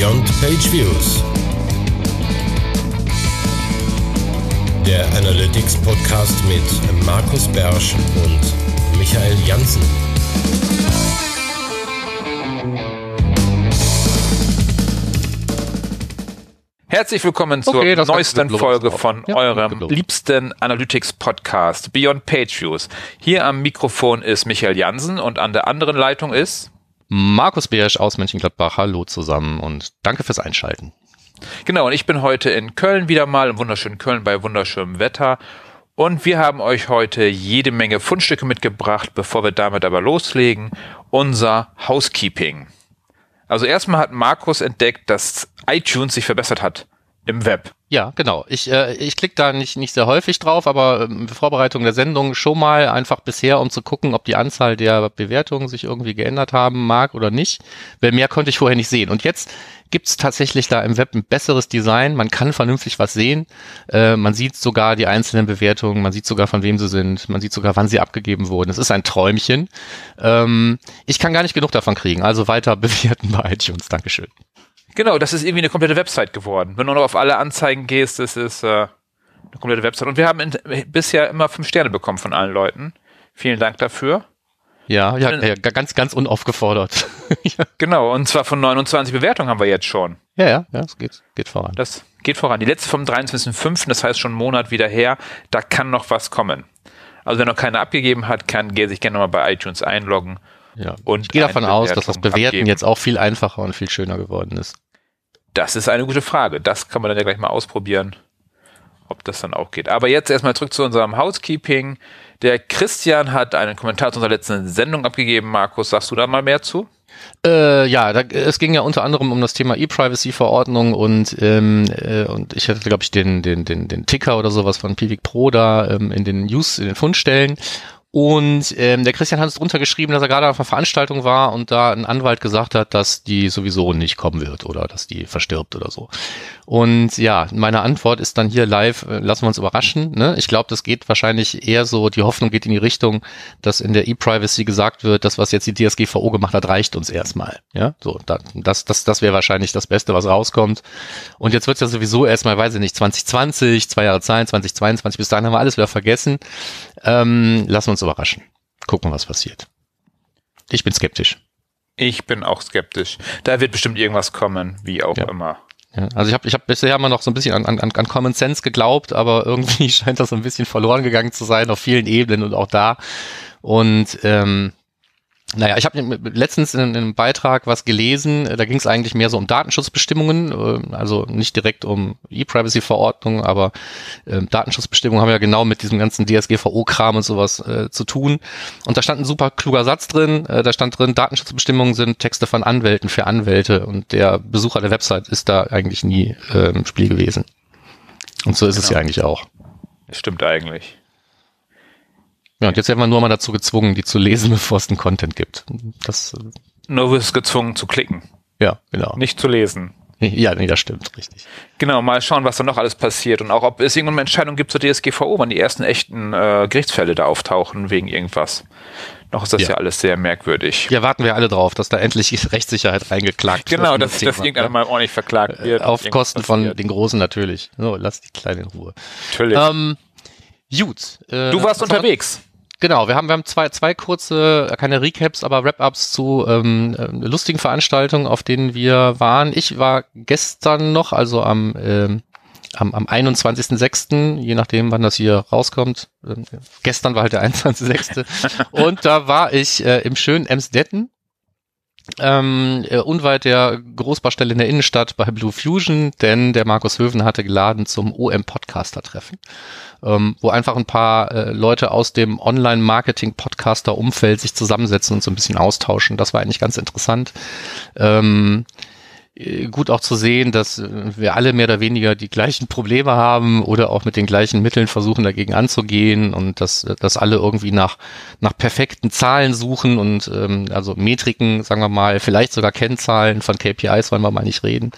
Beyond Page Views. Der Analytics Podcast mit Markus Bersch und Michael Janssen. Herzlich willkommen zur Okay, neuesten. Folge von Ja, eurem liebsten Analytics Podcast Beyond Page Views. Hier am Mikrofon ist Michael Jansen und an der anderen Leitung ist Markus Beersch aus Mönchengladbach, hallo zusammen und danke fürs Einschalten. Genau, und ich bin heute in Köln wieder mal, im wunderschönen Köln bei wunderschönem Wetter. Und wir haben euch heute jede Menge Fundstücke mitgebracht, bevor wir damit aber loslegen. Unser Housekeeping. Also erstmal hat Markus entdeckt, dass iTunes sich verbessert hat im Web. Ja, genau. Ich, äh, ich klicke da nicht, nicht sehr häufig drauf, aber ähm, Vorbereitung der Sendung schon mal einfach bisher, um zu gucken, ob die Anzahl der Bewertungen sich irgendwie geändert haben mag oder nicht. Weil mehr konnte ich vorher nicht sehen. Und jetzt gibt's tatsächlich da im Web ein besseres Design. Man kann vernünftig was sehen. Äh, man sieht sogar die einzelnen Bewertungen, man sieht sogar, von wem sie sind, man sieht sogar, wann sie abgegeben wurden. Es ist ein Träumchen. Ähm, ich kann gar nicht genug davon kriegen. Also weiter bewerten bei iTunes. Dankeschön. Genau, das ist irgendwie eine komplette Website geworden. Wenn du noch auf alle Anzeigen gehst, das ist äh, eine komplette Website. Und wir haben in, bisher immer fünf Sterne bekommen von allen Leuten. Vielen Dank dafür. Ja, ja, ja ganz, ganz unaufgefordert. ja, Genau, und zwar von 29 Bewertungen haben wir jetzt schon. ja, ja, ja, es geht, geht voran. Das geht voran. Die letzte vom 23.05., das heißt schon einen Monat wieder her, da kann noch was kommen. Also wer noch keine abgegeben hat, kann sich gerne nochmal bei iTunes einloggen. Ja. Und ich gehe davon aus, dass das Bewerten abgeben. jetzt auch viel einfacher und viel schöner geworden ist. Das ist eine gute Frage. Das kann man dann ja gleich mal ausprobieren, ob das dann auch geht. Aber jetzt erstmal zurück zu unserem Housekeeping. Der Christian hat einen Kommentar zu unserer letzten Sendung abgegeben. Markus, sagst du da mal mehr zu? Äh, ja, da, es ging ja unter anderem um das Thema E-Privacy-Verordnung und ähm, äh, und ich hatte glaube ich den den den den Ticker oder sowas von Pivik Pro da ähm, in den News in den Fundstellen und ähm, der Christian hat es drunter geschrieben, dass er gerade auf einer Veranstaltung war und da ein Anwalt gesagt hat, dass die sowieso nicht kommen wird oder dass die verstirbt oder so. Und ja, meine Antwort ist dann hier live, äh, lassen wir uns überraschen. Ne? Ich glaube, das geht wahrscheinlich eher so, die Hoffnung geht in die Richtung, dass in der E-Privacy gesagt wird, das, was jetzt die DSGVO gemacht hat, reicht uns erstmal. Ja, so, da, das, das, das wäre wahrscheinlich das Beste, was rauskommt. Und jetzt wird es ja sowieso erstmal, weiß ich nicht, 2020, zwei Jahre Zeit, 2022, bis dahin haben wir alles wieder vergessen. Ähm, lassen wir uns überraschen. Gucken, was passiert. Ich bin skeptisch. Ich bin auch skeptisch. Da wird bestimmt irgendwas kommen, wie auch Ja. immer. Ja, also ich habe ich hab bisher immer noch so ein bisschen an, an, an Common Sense geglaubt, aber irgendwie scheint das so ein bisschen verloren gegangen zu sein auf vielen Ebenen und auch da. Und ähm, naja, ich habe letztens in, in einem Beitrag was gelesen, äh, da ging es eigentlich mehr so um Datenschutzbestimmungen, äh, also nicht direkt um E-Privacy-Verordnung, aber äh, Datenschutzbestimmungen haben ja genau mit diesem ganzen DSGVO-Kram und sowas äh, zu tun. Und da stand ein super kluger Satz drin, äh, da stand drin, Datenschutzbestimmungen sind Texte von Anwälten für Anwälte und der Besucher der Website ist da eigentlich nie im Spiel gewesen. Und so ist es Genau. ja eigentlich auch. Das stimmt eigentlich. Ja, und jetzt werden wir nur mal dazu gezwungen, die zu lesen, bevor es den Content gibt. Das, äh, Nur wirst gezwungen zu klicken, ja, genau. nicht zu lesen. Ja, nee, das stimmt, richtig. Genau, mal schauen, was da noch alles passiert und auch, ob es irgendwann eine Entscheidung gibt zur DSGVO, wann die ersten echten äh, Gerichtsfälle da auftauchen wegen irgendwas. Noch ist das ja, Ja. alles sehr merkwürdig. Ja, warten wir alle drauf, dass da endlich Rechtssicherheit reingeklagt genau, wird. dass, dass irgendeiner mal ordentlich verklagt wird. Äh, Auf Irgendwas Kosten von passiert. den Großen natürlich. So, lass die Kleinen in Ruhe. Natürlich. Ähm, gut. Äh, du warst unterwegs. Genau, wir haben, wir haben zwei, zwei kurze, äh, keine Recaps, aber Wrap-ups zu ähm, äh, lustigen Veranstaltungen, auf denen wir waren. Ich war gestern noch, also am, ähm, am, am 21.06., je nachdem, wann das hier rauskommt. Ähm, gestern war halt der 21.06. Und da war ich äh, im schönen Emsdetten. Ähm, äh, unweit der Großbaustelle in der Innenstadt bei Blue Fusion, denn der Markus Höven hatte geladen zum OM-Podcaster-Treffen ähm, wo einfach ein paar äh, Leute aus dem Online-Marketing-Podcaster-Umfeld sich zusammensetzen und so ein bisschen austauschen. Das war eigentlich ganz interessant. Ähm, äh, gut auch zu sehen, dass äh, wir alle mehr oder weniger die gleichen Probleme haben oder auch mit den gleichen Mitteln versuchen dagegen anzugehen und dass, dass alle irgendwie nach, nach perfekten Zahlen suchen und ähm, also Metriken, sagen wir mal, vielleicht sogar Kennzahlen von KPIs wollen wir mal nicht reden,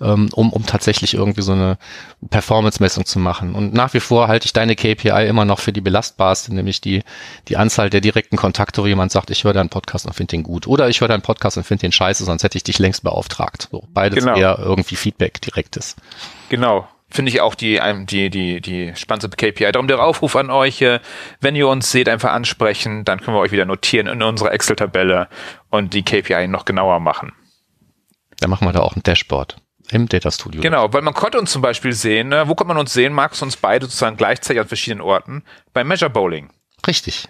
ähm, um, um tatsächlich irgendwie so eine Performance-Messung zu machen. Und nach wie vor halte ich deine KPI immer noch für die belastbarste, nämlich die, die Anzahl der direkten Kontakte, wo jemand sagt, ich höre deinen Podcast und finde den gut. Oder ich höre deinen Podcast und finde den scheiße, sonst hätte ich dich längst beauftragt. So, beides Genau. eher irgendwie Feedback direktes. Genau. Finde ich auch die, die, die, die spannendste KPI. Darum der Aufruf an euch, äh, wenn ihr uns seht, einfach ansprechen, dann können wir euch wieder notieren in unserer Excel-Tabelle und die KPI noch genauer machen. Dann machen wir da auch ein Dashboard im Data Studio. Genau, weil man konnte uns zum Beispiel sehen, ne, wo konnte man uns sehen, Markus uns beide sozusagen gleichzeitig an verschiedenen Orten, bei Measure Bowling. Richtig.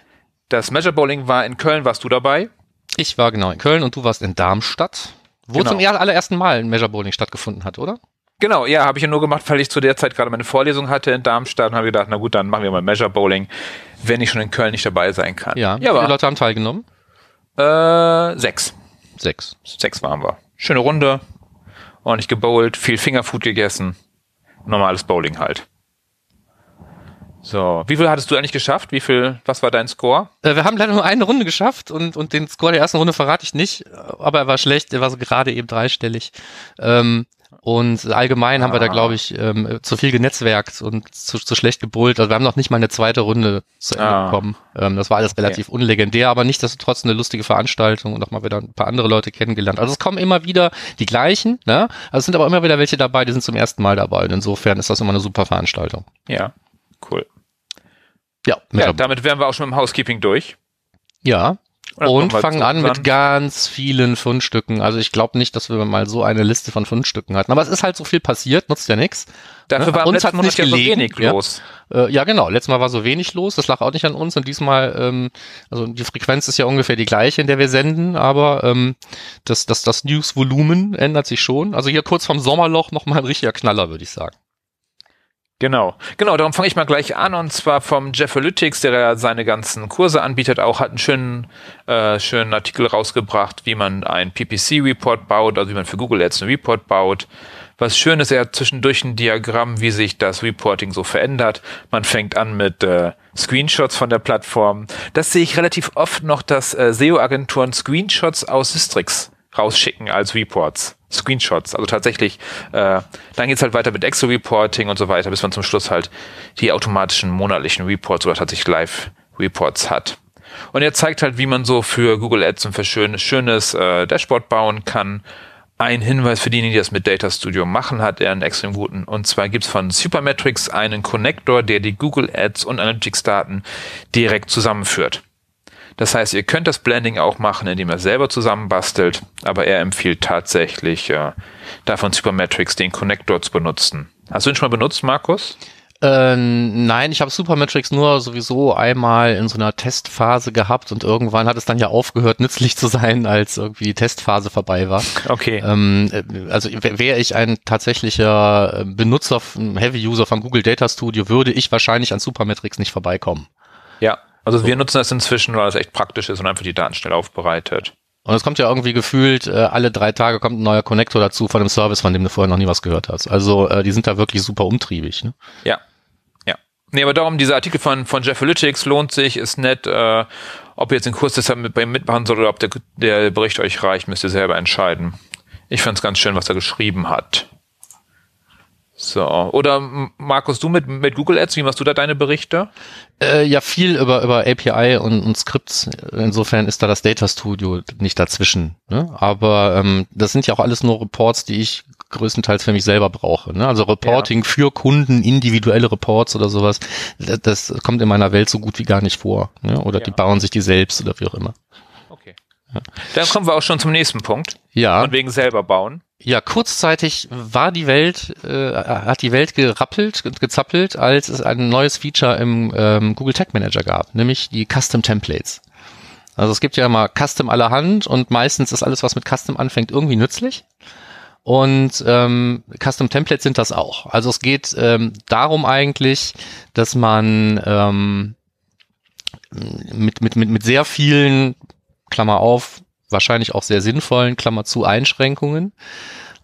Das Measure Bowling war in Köln, warst du dabei? Ich war genau in Köln und du warst in Darmstadt, wo Genau. zum er- allerersten Mal ein Measure Bowling stattgefunden hat, oder? Genau, ja, habe ich ja nur gemacht, weil ich zu der Zeit gerade meine Vorlesung hatte in Darmstadt und habe gedacht, na gut, dann machen wir mal Measure Bowling, wenn ich schon in Köln nicht dabei sein kann. Ja. ja Wie viele Leute haben teilgenommen? äh, sechs. Sechs. Sechs waren wir. Schöne Runde, ordentlich gebowlt, viel Fingerfood gegessen, normales Bowling halt. So, wie viel hattest du eigentlich geschafft? Wie viel, was war dein Score? Äh, wir haben leider nur eine Runde geschafft und, und den Score der ersten Runde verrate ich nicht, aber er war schlecht, er war so gerade eben dreistellig. Ähm, und allgemein haben wir da, Ah. glaube ich, ähm, zu viel genetzwerkt und zu, zu schlecht gebullt. Also wir haben noch nicht mal eine zweite Runde zu Ende Ah. bekommen. Ähm, das war alles relativ unlegendär, aber nichtsdestotrotz eine lustige Veranstaltung und auch mal wieder ein paar andere Leute kennengelernt. Also es kommen immer wieder die gleichen, ne? Also es sind aber immer wieder welche dabei, die sind zum ersten Mal dabei. Und insofern ist das immer eine super Veranstaltung. Ja, cool. Ja, Ja, damit wären wir auch schon mit dem Housekeeping durch. ja. Und fangen an mit ganz vielen Fundstücken. Also ich glaube nicht, dass wir mal so eine Liste von Fundstücken hatten. Aber es ist halt so viel passiert, nutzt ja nichts. Dafür Ne? war im Uns letzten hat's Monat nicht ja so gelegen, wenig ja. los. Äh, ja, genau. Letztes Mal war so wenig los. Das lag auch nicht an uns. Und diesmal, ähm, also die Frequenz ist ja ungefähr die gleiche, in der wir senden. Aber ähm, das, das, das News-Volumen ändert sich schon. Also hier kurz vom Sommerloch nochmal ein richtiger Knaller, würde ich sagen. Genau, genau, darum fange ich mal gleich an und zwar vom Jeffalytics, der ja seine ganzen Kurse anbietet, auch hat einen schönen, äh, schönen Artikel rausgebracht, wie man ein PPC-Report baut, also wie man für Google Ads einen Report baut. Was schön ist, er hat zwischendurch ein Diagramm, wie sich das Reporting so verändert. Man fängt an mit äh, Screenshots von der Plattform. Das sehe ich relativ oft noch, dass äh, SEO-Agenturen Screenshots aus Systrix rausschicken als Reports. Screenshots. Also tatsächlich, äh, dann geht's halt weiter mit Excel-Reporting und so weiter, bis man zum Schluss halt die automatischen monatlichen Reports oder tatsächlich Live-Reports hat. Und er zeigt halt, wie man so für Google Ads ein schönes, schönes äh, Dashboard bauen kann. Ein Hinweis für diejenigen, die das mit Data Studio machen, hat er einen extrem guten. Und zwar gibt's von Supermetrics einen Connector, der die Google Ads und Analytics-Daten direkt zusammenführt. Das heißt, ihr könnt das Blending auch machen, indem ihr selber zusammenbastelt, aber er empfiehlt tatsächlich, äh, davon Supermetrics den Connector zu benutzen. Hast du ihn schon mal benutzt, Markus? Äh, nein, ich habe Supermetrics nur sowieso einmal in so einer Testphase gehabt und irgendwann hat es dann ja aufgehört, nützlich zu sein, als irgendwie die Testphase vorbei war. Okay. Ähm, äh, also wäre ich ein tatsächlicher äh, Benutzer, ein Heavy-User von Google Data Studio, würde ich wahrscheinlich an Supermetrics nicht vorbeikommen. Ja. Also wir nutzen das inzwischen, weil es echt praktisch ist und einfach die Daten schnell aufbereitet. Und es kommt ja irgendwie gefühlt, äh, alle drei Tage kommt ein neuer Connector dazu von einem Service, von dem du vorher noch nie was gehört hast. Also äh, die sind da wirklich super umtriebig. Ne? Ja. Ja. Nee, aber darum, dieser Artikel von, von Jeffalytics lohnt sich, ist nett. Äh, ob ihr jetzt den Kurs deshalb mit, bei ihm mitmachen sollt oder ob der, der Bericht euch reicht, müsst ihr selber entscheiden. Ich fand's ganz schön, was er geschrieben hat. So. Oder Markus, du mit, mit Google Ads, wie machst du da deine Berichte? Äh, ja, viel über, über API und, und Skripts. Insofern ist da das Data Studio nicht dazwischen. Ne? Aber ähm, das sind ja auch alles nur Reports, die ich größtenteils für mich selber brauche. Ne? Also Reporting für Kunden, individuelle Reports oder sowas, das, das kommt in meiner Welt so gut wie gar nicht vor. Ne? Oder die Ja. bauen sich die selbst oder wie auch immer. Okay. Dann kommen wir auch schon zum nächsten Punkt. Ja. Von wegen selber bauen. Ja, kurzzeitig war die Welt, äh, hat die Welt gerappelt und gezappelt, als es ein neues Feature im ähm, Google Tag Manager gab, nämlich die Custom Templates. Also es gibt ja immer Custom allerhand und meistens ist alles, was mit Custom anfängt, irgendwie nützlich. Und ähm, Custom Templates sind das auch. Also es geht ähm, darum eigentlich, dass man ähm, mit, mit, mit, mit sehr vielen, Klammer auf, wahrscheinlich auch sehr sinnvollen, Klammer zu, Einschränkungen,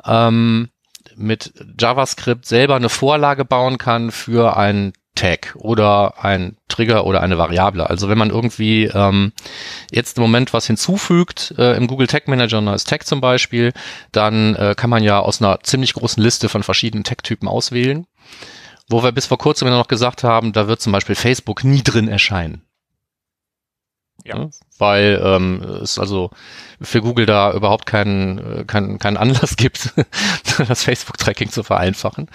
ähm, mit JavaScript selber eine Vorlage bauen kann für ein Tag oder ein Trigger oder eine Variable. Also wenn man irgendwie ähm, jetzt im Moment was hinzufügt, äh, im Google Tag Manager ein neues Tag zum Beispiel, dann äh, kann man ja aus einer ziemlich großen Liste von verschiedenen Tag-Typen auswählen. Wo wir bis vor kurzem noch gesagt haben, da wird zum Beispiel Facebook nie drin erscheinen. Ja. Weil ähm, es also für Google da überhaupt keinen keinen, keinen Anlass gibt, das Facebook-Tracking zu vereinfachen.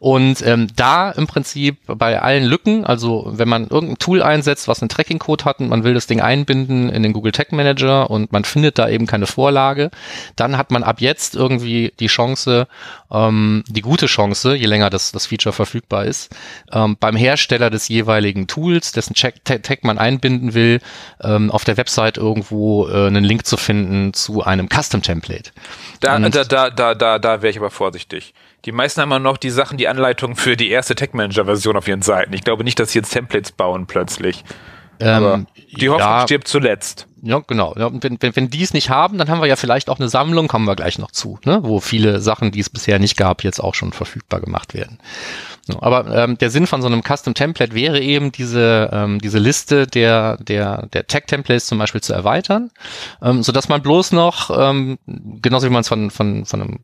Und ähm, da im Prinzip bei allen Lücken, also wenn man irgendein Tool einsetzt, was einen Tracking-Code hat und man will das Ding einbinden in den Google Tag Manager und man findet da eben keine Vorlage, dann hat man ab jetzt irgendwie die Chance, ähm, die gute Chance, je länger das, das Feature verfügbar ist, ähm, beim Hersteller des jeweiligen Tools, dessen Tag man einbinden will, ähm, auf der Website irgendwo äh, einen Link zu finden zu einem Custom-Template. Da, da, da, da, da, da wäre ich aber vorsichtig. Die meisten haben ja noch die Sachen, die Anleitungen für die erste Tech Manager Version auf ihren Seiten. Ich glaube nicht, dass sie jetzt Templates bauen plötzlich. Ähm, die Hoffnung ja, stirbt zuletzt. Ja, genau. Ja, wenn, wenn, wenn die es nicht haben, dann haben wir ja vielleicht auch eine Sammlung, kommen wir gleich noch zu, ne? wo viele Sachen, die es bisher nicht gab, jetzt auch schon verfügbar gemacht werden. Aber ähm, der Sinn von so einem Custom Template wäre eben diese ähm, diese Liste der der der Tag Templates zum Beispiel zu erweitern, ähm, so dass man bloß noch ähm, genauso wie man es von von von einem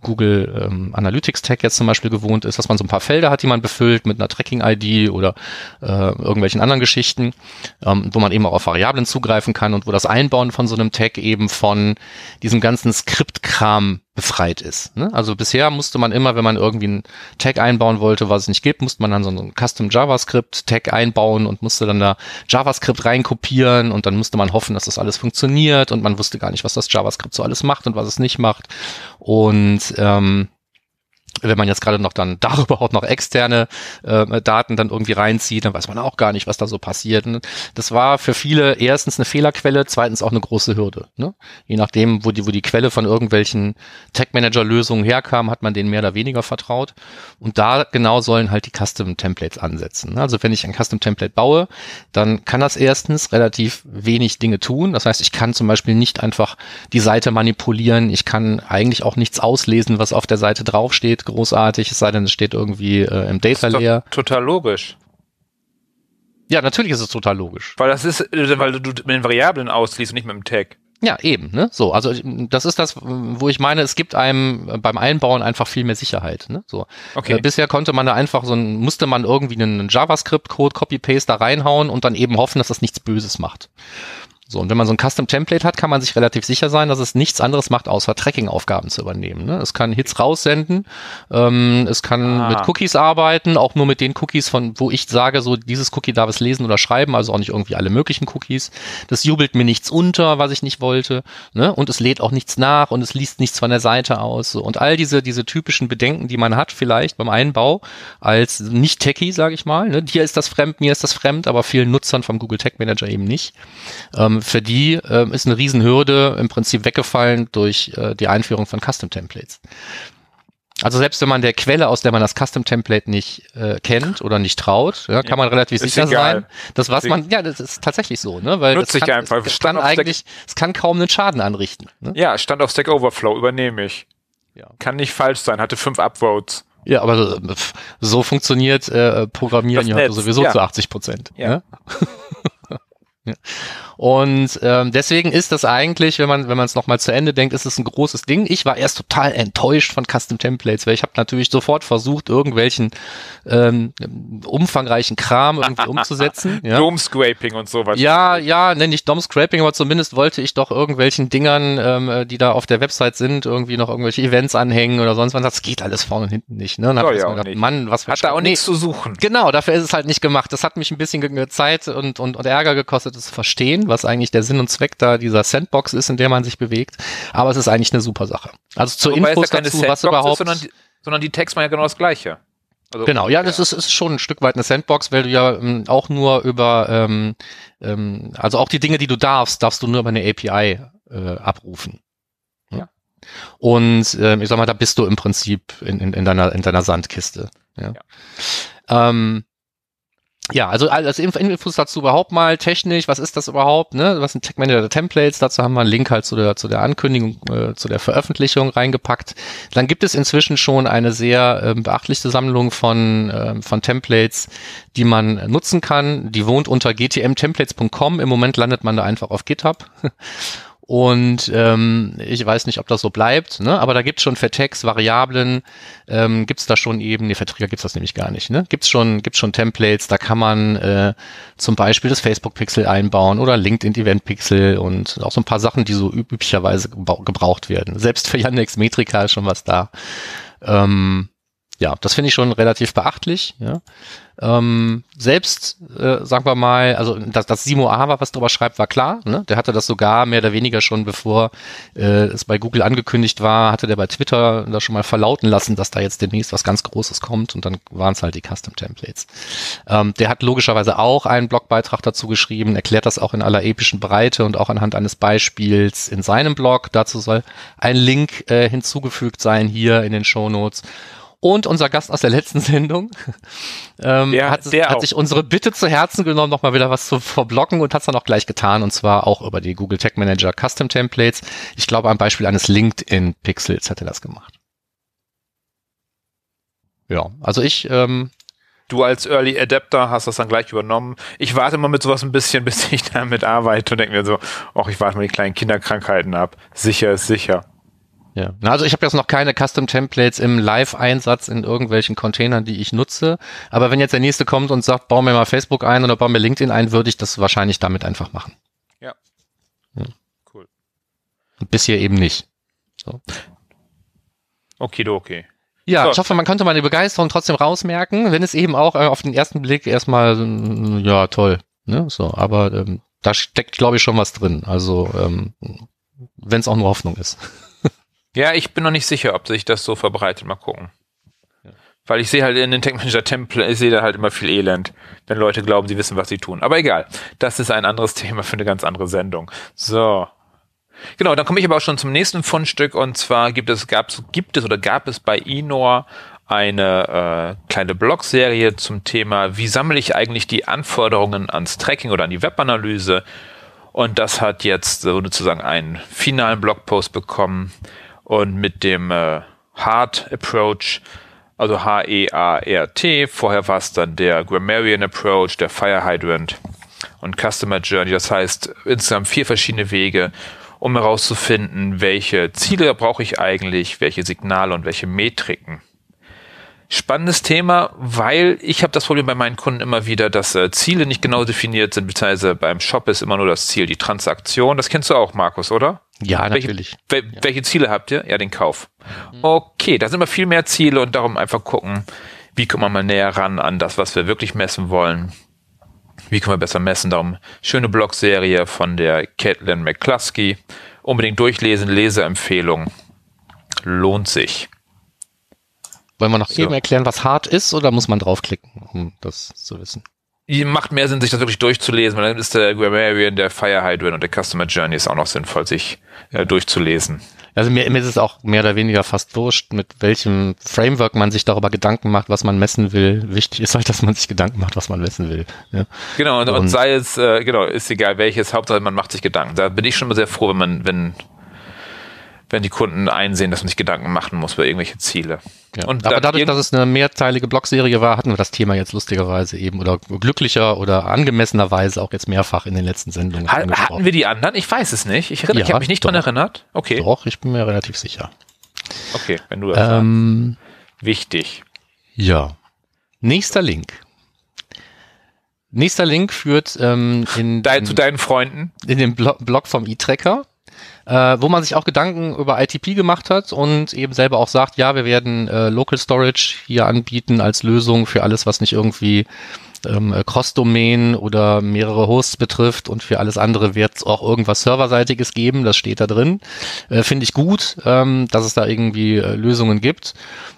Google ähm, Analytics Tag jetzt zum Beispiel gewohnt ist, dass man so ein paar Felder hat, die man befüllt mit einer Tracking-ID oder äh, irgendwelchen anderen Geschichten, ähm, wo man eben auch auf Variablen zugreifen kann und wo das Einbauen von so einem Tag eben von diesem ganzen Skriptkram befreit ist. Ne? Also bisher musste man immer, wenn man irgendwie einen Tag einbauen wollte, was es nicht gibt, musste man dann so einen Custom JavaScript Tag einbauen und musste dann da JavaScript reinkopieren und dann musste man hoffen, dass das alles funktioniert und man wusste gar nicht, was das JavaScript so alles macht und was es nicht macht. Und ähm, wenn man jetzt gerade noch dann darüber auch noch externe äh, Daten dann irgendwie reinzieht, dann weiß man auch gar nicht, was da so passiert. Und das war für viele erstens eine Fehlerquelle, zweitens auch eine große Hürde. Ne? Je nachdem, wo die, wo die Quelle von irgendwelchen Tech-Manager-Lösungen herkam, hat man denen mehr oder weniger vertraut. Und da genau sollen halt die Custom-Templates ansetzen. Also wenn ich ein Custom-Template baue, dann kann das erstens relativ wenig Dinge tun. Das heißt, ich kann zum Beispiel nicht einfach die Seite manipulieren. Ich kann eigentlich auch nichts auslesen, was auf der Seite draufsteht großartig, es sei denn, es steht irgendwie äh, im Data Layer. Total logisch. Ja, natürlich ist es total logisch. Weil das ist, äh, weil du mit den Variablen ausliest und nicht mit dem Tag. Ja, eben, ne? So, also das ist das, wo ich meine, es gibt einem beim Einbauen einfach viel mehr Sicherheit. Ne? So. Okay. Äh, bisher konnte man da einfach so ein, musste man irgendwie einen JavaScript-Code Copy-Paste da reinhauen und dann eben hoffen, dass das nichts Böses macht. So, und wenn man so ein Custom-Template hat, kann man sich relativ sicher sein, dass es nichts anderes macht, außer Tracking-Aufgaben zu übernehmen. Ne? Es kann Hits raussenden, ähm, es kann ah. mit Cookies arbeiten, auch nur mit den Cookies, von wo ich sage, so dieses Cookie darf es lesen oder schreiben, also auch nicht irgendwie alle möglichen Cookies. Das jubelt mir nichts unter, was ich nicht wollte, ne? Und es lädt auch nichts nach und es liest nichts von der Seite aus. So. Und all diese, diese typischen Bedenken, die man hat, vielleicht beim Einbau, als nicht-Techie, sage ich mal. Ne? Dir ist das fremd, mir ist das fremd, aber vielen Nutzern vom Google Tag Manager eben nicht. Ähm, für die äh, ist eine Riesenhürde im Prinzip weggefallen durch äh, die Einführung von Custom Templates. Also selbst wenn man der Quelle, aus der man das Custom Template nicht äh, kennt oder nicht traut, ja, kann man relativ sicher egal. sein. Das was man, ja, das ist tatsächlich so, ne? Weil Nutze das kann, einfach. Es, kann eigentlich, es kann kaum einen Schaden anrichten. Ne? Ja, stand auf Stack Overflow, übernehme ich. Ja. Kann nicht falsch sein, hatte fünf Upvotes. Ja, aber so funktioniert äh, Programmieren ja sowieso ja. zu 80 Prozent. Ja. Ne? Und ähm, deswegen ist das eigentlich, wenn man wenn man es noch mal zu Ende denkt, ist es ein großes Ding. Ich war erst total enttäuscht von Custom Templates, weil ich habe natürlich sofort versucht, irgendwelchen ähm, umfangreichen Kram irgendwie umzusetzen. ja. Dome Scraping und sowas. Ja, ja, nenne ich Dom Scraping, aber zumindest wollte ich doch irgendwelchen Dingern, ähm, die da auf der Website sind, irgendwie noch irgendwelche Events anhängen oder sonst was. Das geht alles vorne und hinten nicht. Ne? Und hab ja, gedacht, Mann, was für Hat da auch nee, nichts zu suchen. Genau, dafür ist es halt nicht gemacht. Das hat mich ein bisschen Zeit und, und, und Ärger gekostet, das verstehen was eigentlich der Sinn und Zweck da dieser Sandbox ist, in der man sich bewegt. Aber es ist eigentlich eine super Sache. Also zur Wobei Infos dazu, Sandbox was überhaupt... Ist, sondern, die, sondern die Text machen ja genau das Gleiche. Also, genau, ja, das ist, ist schon ein Stück weit eine Sandbox, weil du ja ähm, auch nur über, ähm, ähm, also auch die Dinge, die du darfst, darfst du nur über eine API äh, abrufen. Ja. Und ähm, ich sag mal, da bist du im Prinzip in, in, in, deiner, in deiner Sandkiste. Ja. ja. Ähm, ja, also als Infos dazu überhaupt mal technisch, was ist das überhaupt, ne? Was sind Tech Manager Templates? Dazu haben wir einen Link halt zu der, zu der Ankündigung, äh, zu der Veröffentlichung reingepackt. Dann gibt es inzwischen schon eine sehr äh, beachtliche Sammlung von, äh, von Templates, die man nutzen kann. Die wohnt unter gtmtemplates.com. Im Moment landet man da einfach auf GitHub. Und ähm, ich weiß nicht, ob das so bleibt, ne? aber da gibt's schon für Text, Variablen, ähm, gibt's da schon eben, nee, für Trigger gibt's das nämlich gar nicht, ne? Gibt's schon, gibt's schon Templates, da kann man äh, zum Beispiel das Facebook-Pixel einbauen oder LinkedIn-Event-Pixel und auch so ein paar Sachen, die so üblicherweise gebraucht werden. Selbst für Yandex Metrika ist schon was da. Ähm, ja, das finde ich schon relativ beachtlich. Ja. Ähm, selbst, äh, sagen wir mal, also dass, dass Simo Ava was drüber schreibt, war klar. Ne? Der hatte das sogar mehr oder weniger schon, bevor äh, es bei Google angekündigt war, hatte der bei Twitter da schon mal verlauten lassen, dass da jetzt demnächst was ganz Großes kommt und dann waren es halt die Custom Templates. Ähm, der hat logischerweise auch einen Blogbeitrag dazu geschrieben, erklärt das auch in aller epischen Breite und auch anhand eines Beispiels in seinem Blog. Dazu soll ein Link äh, hinzugefügt sein hier in den Show Notes. Und unser Gast aus der letzten Sendung ähm, der, hat, der hat sich unsere Bitte zu Herzen genommen, nochmal wieder was zu verblocken und hat es dann auch gleich getan. Und zwar auch über die Google Tag Manager Custom Templates. Ich glaube, am Beispiel eines LinkedIn Pixels hat er das gemacht. Ja, also ich ähm, du als Early Adapter hast das dann gleich übernommen. Ich warte mal mit sowas ein bisschen, bis ich damit arbeite und denke mir so, ach, ich warte mal die kleinen Kinderkrankheiten ab. Sicher ist sicher. Ja, also ich habe jetzt noch keine Custom Templates im Live-Einsatz in irgendwelchen Containern, die ich nutze. Aber wenn jetzt der nächste kommt und sagt, bau mir mal Facebook ein oder bau mir LinkedIn ein, würde ich das wahrscheinlich damit einfach machen. Ja. ja. Cool. Und bisher eben nicht. So. Okay, okay. Ja, so. ich hoffe, man konnte meine Begeisterung trotzdem rausmerken, wenn es eben auch äh, auf den ersten Blick erstmal, ja, toll. Ne? So, aber ähm, da steckt, glaube ich, schon was drin. Also, ähm, wenn es auch nur Hoffnung ist. Ja, ich bin noch nicht sicher, ob sich das so verbreitet. Mal gucken. Ja. Weil ich sehe halt in den Tech Manager Template, ich sehe da halt immer viel Elend, wenn Leute glauben, sie wissen, was sie tun. Aber egal. Das ist ein anderes Thema für eine ganz andere Sendung. So. Genau, dann komme ich aber auch schon zum nächsten Fundstück und zwar gibt es, gab's, gibt es oder gab es bei Inor eine äh, kleine Blogserie zum Thema, wie sammle ich eigentlich die Anforderungen ans Tracking oder an die Webanalyse. Und das hat jetzt sozusagen einen finalen Blogpost bekommen, und mit dem äh, Hard Approach, also H-E-A-R-T, vorher war es dann der Grammarian Approach, der Fire Hydrant und Customer Journey. Das heißt, insgesamt vier verschiedene Wege, um herauszufinden, welche Ziele brauche ich eigentlich, welche Signale und welche Metriken. Spannendes Thema, weil ich habe das Problem bei meinen Kunden immer wieder, dass äh, Ziele nicht genau definiert sind, beziehungsweise beim Shop ist immer nur das Ziel, die Transaktion. Das kennst du auch, Markus, oder? Ja, natürlich. Welche, ja. welche Ziele habt ihr? Ja, den Kauf. Mhm. Okay, da sind immer viel mehr Ziele und darum einfach gucken, wie kommen wir mal näher ran an das, was wir wirklich messen wollen. Wie können wir besser messen? Darum schöne Blogserie von der Caitlin McCluskey. Unbedingt durchlesen, Leseempfehlung. Lohnt sich. Wollen wir noch so. eben erklären, was hart ist, oder muss man draufklicken, um das zu wissen? Macht mehr Sinn, sich das wirklich durchzulesen, weil dann ist der Grammarian, der Fire Hydrant und der Customer Journey ist auch noch sinnvoll, sich äh, durchzulesen. Also mir, mir ist es auch mehr oder weniger fast wurscht, mit welchem Framework man sich darüber Gedanken macht, was man messen will. Wichtig ist halt, dass man sich Gedanken macht, was man messen will. Ja. Genau, und, und, und sei es, äh, genau, ist egal welches, Hauptsache man macht sich Gedanken. Da bin ich schon mal sehr froh, wenn man, wenn wenn die Kunden einsehen, dass man sich Gedanken machen muss über irgendwelche Ziele. Ja. Und Aber dadurch, dass es eine mehrteilige Blogserie war, hatten wir das Thema jetzt lustigerweise eben oder glücklicher oder angemessenerweise auch jetzt mehrfach in den letzten Sendungen. Ha hatten wir die anderen? Ich weiß es nicht. Ich, ja, ich habe mich nicht doch. dran erinnert. Okay. Doch, ich bin mir relativ sicher. Okay, wenn du das ähm, sagst. Wichtig. Ja. Nächster Link. Nächster Link führt ähm, in, Dein, zu deinen Freunden. In dem Blog vom e-Tracker äh, wo man sich auch Gedanken über ITP gemacht hat und eben selber auch sagt, ja, wir werden äh, Local Storage hier anbieten als Lösung für alles, was nicht irgendwie ähm, Cross-Domain oder mehrere Hosts betrifft und für alles andere wird es auch irgendwas Serverseitiges geben, das steht da drin. Äh, Finde ich gut, ähm, dass es da irgendwie äh, Lösungen gibt.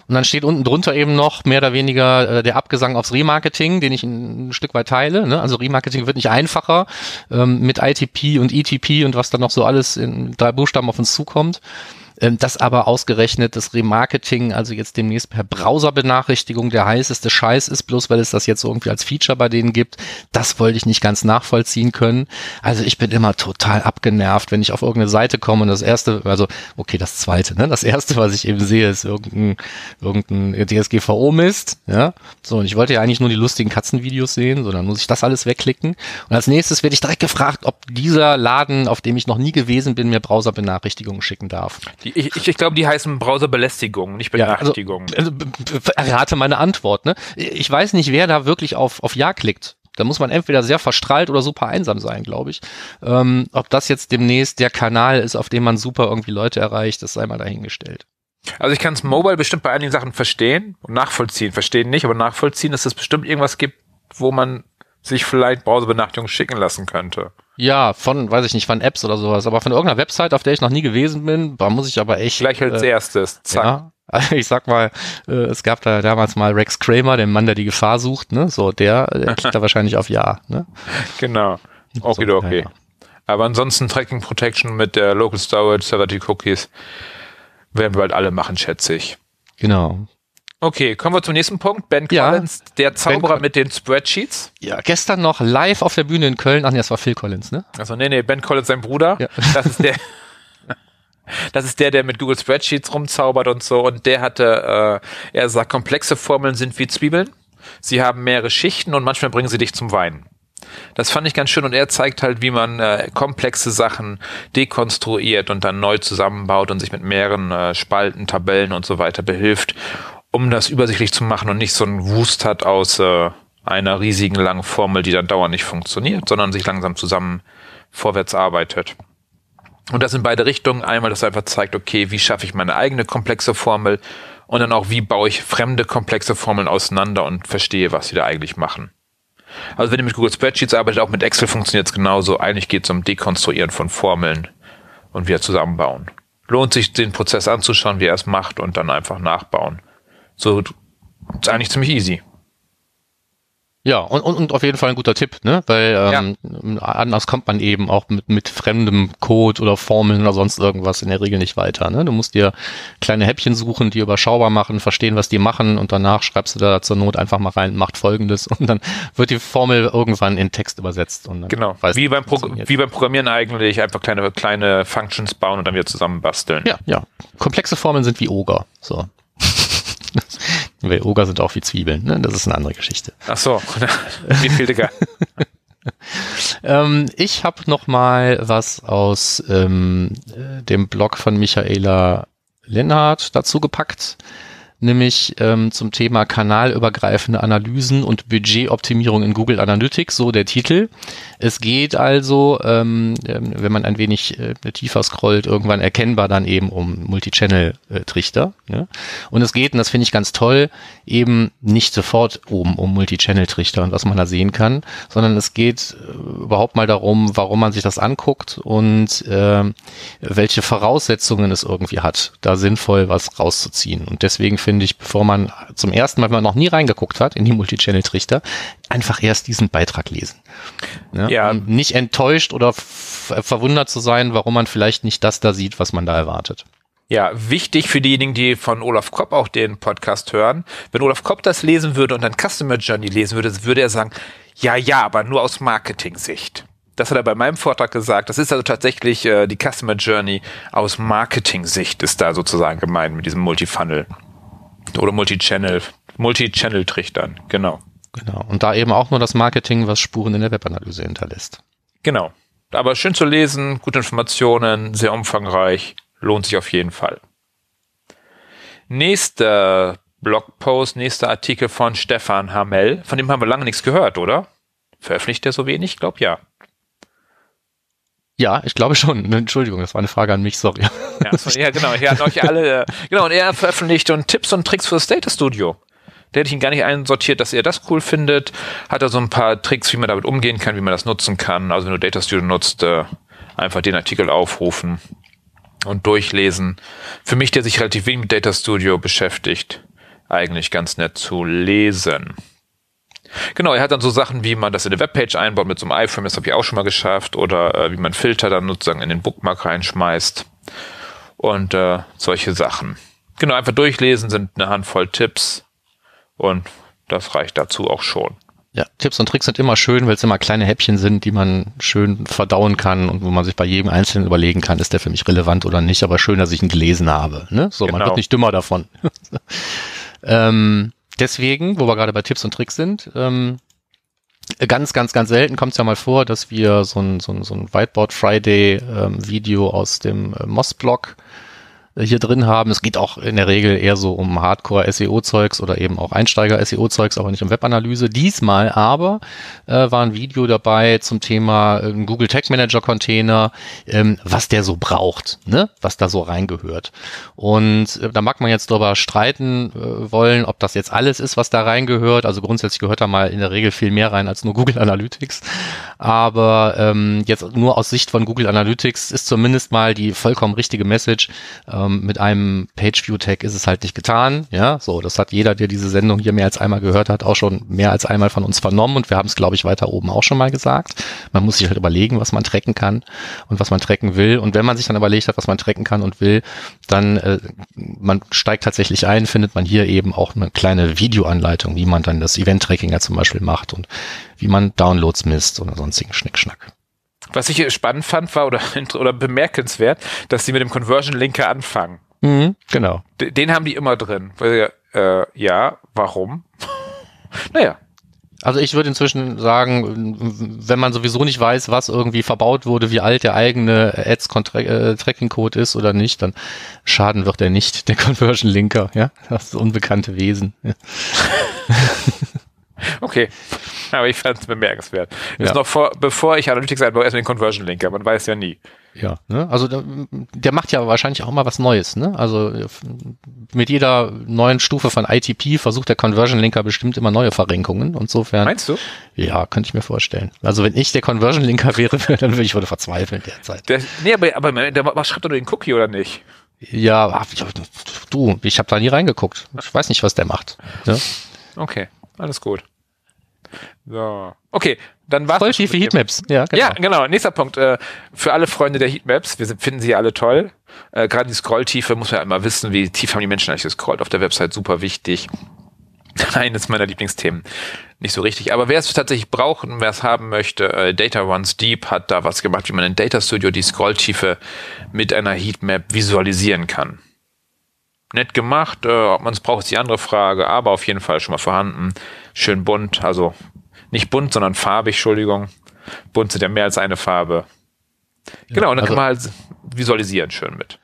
Und dann steht unten drunter eben noch mehr oder weniger äh, der Abgesang aufs Remarketing, den ich ein, ein Stück weit teile. Ne? Also Remarketing wird nicht einfacher ähm, mit ITP und ETP und was dann noch so alles in drei Buchstaben auf uns zukommt. Ähm, das aber ausgerechnet das Remarketing, also jetzt demnächst per Browser-Benachrichtigung der heißeste Scheiß ist, bloß weil es das jetzt irgendwie als Feature bei denen gibt, das wollte ich nicht ganz nachvollziehen können. Also ich bin immer total abgenervt, wenn ich auf irgendeine Seite komme und das erste, also okay, das zweite, ne? Das erste, was ich eben sehe, ist irgendein, irgendein DSGVO-Mist, ja. So, und ich wollte ja eigentlich nur die lustigen Katzenvideos sehen, sondern muss ich das alles wegklicken. Und als nächstes werde ich direkt gefragt, ob dieser Laden, auf dem ich noch nie gewesen bin, mir Browser-Benachrichtigungen schicken darf. Die, ich ich, ich glaube, die heißen Browserbelästigung, nicht Benachrichtigung. Ja, also, also, errate meine Antwort. Ne? Ich weiß nicht, wer da wirklich auf, auf Ja klickt. Da muss man entweder sehr verstrahlt oder super einsam sein, glaube ich. Ähm, ob das jetzt demnächst der Kanal ist, auf dem man super irgendwie Leute erreicht, das sei mal dahingestellt. Also ich kann es mobile bestimmt bei einigen Sachen verstehen und nachvollziehen. Verstehen nicht, aber nachvollziehen, dass es bestimmt irgendwas gibt, wo man sich vielleicht Browserbenachrichtigungen schicken lassen könnte. Ja, von, weiß ich nicht, von Apps oder sowas, aber von irgendeiner Website, auf der ich noch nie gewesen bin, da muss ich aber echt. Gleich als äh, erstes, zack. Ja, ich sag mal, äh, es gab da damals mal Rex Kramer, den Mann, der die Gefahr sucht, ne? So, der, der klickt da wahrscheinlich auf Ja, ne? Genau. Okay, so, okay. Ja, ja. Aber ansonsten Tracking Protection mit der Local Storage, Server Cookies werden wir bald alle machen, schätze ich. Genau. Okay, kommen wir zum nächsten Punkt. Ben ja, Collins, der Zauberer mit den Spreadsheets. Ja, gestern noch live auf der Bühne in Köln. Ach nee, das war Phil Collins, ne? Also nee, nee, Ben Collins, sein Bruder. Ja. Das ist der. Das ist der, der mit Google Spreadsheets rumzaubert und so. Und der hatte, äh, er sagt, komplexe Formeln sind wie Zwiebeln. Sie haben mehrere Schichten und manchmal bringen sie dich zum Weinen. Das fand ich ganz schön und er zeigt halt, wie man äh, komplexe Sachen dekonstruiert und dann neu zusammenbaut und sich mit mehreren äh, Spalten, Tabellen und so weiter behilft um das übersichtlich zu machen und nicht so ein Wust hat aus äh, einer riesigen langen Formel, die dann dauernd nicht funktioniert, sondern sich langsam zusammen vorwärts arbeitet. Und das in beide Richtungen. Einmal, dass einfach zeigt, okay, wie schaffe ich meine eigene komplexe Formel und dann auch, wie baue ich fremde komplexe Formeln auseinander und verstehe, was sie da eigentlich machen. Also wenn ihr mit Google Spreadsheets arbeitet, auch mit Excel funktioniert es genauso. Eigentlich geht es um Dekonstruieren von Formeln und wieder zusammenbauen. Lohnt sich, den Prozess anzuschauen, wie er es macht und dann einfach nachbauen. So, ist eigentlich ziemlich easy. Ja, und, und, und auf jeden Fall ein guter Tipp, ne? Weil ähm, ja. anders kommt man eben auch mit, mit fremdem Code oder Formeln oder sonst irgendwas in der Regel nicht weiter. Ne? Du musst dir kleine Häppchen suchen, die überschaubar machen, verstehen, was die machen und danach schreibst du da zur Not einfach mal rein, macht folgendes und dann wird die Formel irgendwann in Text übersetzt. Und genau, wie beim, wie beim Programmieren eigentlich, einfach kleine, kleine Functions bauen und dann wieder zusammenbasteln. Ja, ja. Komplexe Formeln sind wie Ogre. So. Weil Oger sind auch wie Zwiebeln, ne? Das ist eine andere Geschichte. Ach so, wie viel Digga. ähm, ich habe noch mal was aus ähm, dem Blog von Michaela Lennart dazu gepackt nämlich ähm, zum Thema kanalübergreifende Analysen und Budgetoptimierung in Google Analytics, so der Titel. Es geht also, ähm, ähm, wenn man ein wenig äh, tiefer scrollt, irgendwann erkennbar dann eben um Multichannel-Trichter. Ja? Und es geht, und das finde ich ganz toll, eben nicht sofort oben um Multichannel-Trichter und was man da sehen kann, sondern es geht äh, überhaupt mal darum, warum man sich das anguckt und äh, welche Voraussetzungen es irgendwie hat, da sinnvoll was rauszuziehen. Und deswegen finde finde ich, bevor man zum ersten Mal, wenn man noch nie reingeguckt hat in die Multichannel-Trichter, einfach erst diesen Beitrag lesen. Ja, ja. Um nicht enttäuscht oder verwundert zu sein, warum man vielleicht nicht das da sieht, was man da erwartet. Ja, wichtig für diejenigen, die von Olaf Kopp auch den Podcast hören. Wenn Olaf Kopp das lesen würde und dann Customer Journey lesen würde, würde er sagen, ja, ja, aber nur aus Marketing-Sicht. Das hat er bei meinem Vortrag gesagt. Das ist also tatsächlich äh, die Customer Journey aus Marketing-Sicht ist da sozusagen gemeint mit diesem Multifunnel. Oder Multi-Channel, Multi-Channel-Trichtern, genau. Genau. Und da eben auch nur das Marketing, was Spuren in der Webanalyse hinterlässt. Genau. Aber schön zu lesen, gute Informationen, sehr umfangreich, lohnt sich auf jeden Fall. Nächster Blogpost, nächster Artikel von Stefan Hamel. Von dem haben wir lange nichts gehört, oder? Veröffentlicht er so wenig? Ich glaube ja. Ja, ich glaube schon. Entschuldigung, das war eine Frage an mich, sorry. Ja, so, ja genau. Er hat euch alle, äh, genau, und er veröffentlicht und Tipps und Tricks für das Data Studio. Der hätte ich ihn gar nicht einsortiert, dass er das cool findet. Hat er so ein paar Tricks, wie man damit umgehen kann, wie man das nutzen kann. Also wenn du Data Studio nutzt, äh, einfach den Artikel aufrufen und durchlesen. Für mich, der sich relativ wenig mit Data Studio beschäftigt, eigentlich ganz nett zu lesen. Genau, er hat dann so Sachen, wie man das in eine Webpage einbaut mit so einem iFrame, das habe ich auch schon mal geschafft, oder äh, wie man Filter dann sozusagen in den Bookmark reinschmeißt. und äh, solche Sachen. Genau, einfach durchlesen sind eine Handvoll Tipps und das reicht dazu auch schon. Ja, Tipps und Tricks sind immer schön, weil es immer kleine Häppchen sind, die man schön verdauen kann und wo man sich bei jedem Einzelnen überlegen kann, ist der für mich relevant oder nicht, aber schön, dass ich ihn gelesen habe. Ne? So, genau. man wird nicht dümmer davon. ähm, deswegen, wo wir gerade bei Tipps und Tricks sind, ähm, ganz, ganz, ganz selten kommt es ja mal vor, dass wir so ein, so ein, so ein Whiteboard Friday ähm, Video aus dem äh, Moss-Blog hier drin haben. Es geht auch in der Regel eher so um Hardcore-SEO-Zeugs oder eben auch Einsteiger-SEO-Zeugs, aber nicht um Webanalyse. Diesmal aber äh, war ein Video dabei zum Thema äh, Google Tag Manager Container, ähm, was der so braucht, ne? was da so reingehört. Und äh, da mag man jetzt darüber streiten äh, wollen, ob das jetzt alles ist, was da reingehört. Also grundsätzlich gehört da mal in der Regel viel mehr rein als nur Google Analytics. Aber ähm, jetzt nur aus Sicht von Google Analytics ist zumindest mal die vollkommen richtige Message. Äh, ähm, mit einem Page-View-Tag ist es halt nicht getan. Ja, so, das hat jeder, der diese Sendung hier mehr als einmal gehört hat, auch schon mehr als einmal von uns vernommen und wir haben es, glaube ich, weiter oben auch schon mal gesagt. Man muss sich halt überlegen, was man tracken kann und was man tracken will. Und wenn man sich dann überlegt hat, was man tracken kann und will, dann äh, man steigt tatsächlich ein, findet man hier eben auch eine kleine Videoanleitung, wie man dann das Event-Tracking ja zum Beispiel macht und wie man Downloads misst oder sonstigen Schnickschnack. Was ich spannend fand, war oder, oder bemerkenswert, dass sie mit dem Conversion-Linker anfangen. Mhm, genau. Den haben die immer drin. Weil, äh, ja, warum? naja. Also ich würde inzwischen sagen, wenn man sowieso nicht weiß, was irgendwie verbaut wurde, wie alt der eigene Ads-Tracking-Code ist oder nicht, dann schaden wird er nicht, der Conversion-Linker, ja. Das unbekannte Wesen. Ja. okay. aber ich fand es bemerkenswert. Ja. Ist noch vor, bevor ich Analytics einbaue, erstmal den Conversion Linker. Man weiß ja nie. Ja, ne? also der, der macht ja wahrscheinlich auch mal was Neues. Ne? Also mit jeder neuen Stufe von ITP versucht der Conversion Linker bestimmt immer neue Verrenkungen. Insofern. Meinst du? Ja, könnte ich mir vorstellen. Also wenn ich der Conversion Linker wäre, dann würde ich würde verzweifeln derzeit. Der, nee, aber, aber der, der schreibt doch den Cookie oder nicht? Ja, du, ich habe da nie reingeguckt. Ich weiß nicht, was der macht. Ja? Okay, alles gut. So. Okay, dann war's. Voll schiefe Heatmaps. Ja, genau. ja, genau. Nächster Punkt. Äh, für alle Freunde der Heatmaps, wir finden sie alle toll. Äh, Gerade die Scrolltiefe muss man ja immer wissen, wie tief haben die Menschen eigentlich gescrollt auf der Website. Super wichtig. Eines meiner Lieblingsthemen. Nicht so richtig. Aber wer es tatsächlich braucht und wer es haben möchte, äh, Data Runs Deep hat da was gemacht, wie man in Data Studio die Scrolltiefe mit einer Heatmap visualisieren kann. Nett gemacht, äh, ob man es braucht, ist die andere Frage, aber auf jeden Fall schon mal vorhanden. Schön bunt, also nicht bunt, sondern farbig, Entschuldigung. Bunt sind ja mehr als eine Farbe. Ja, genau, und dann also, kann man halt visualisieren schön mit.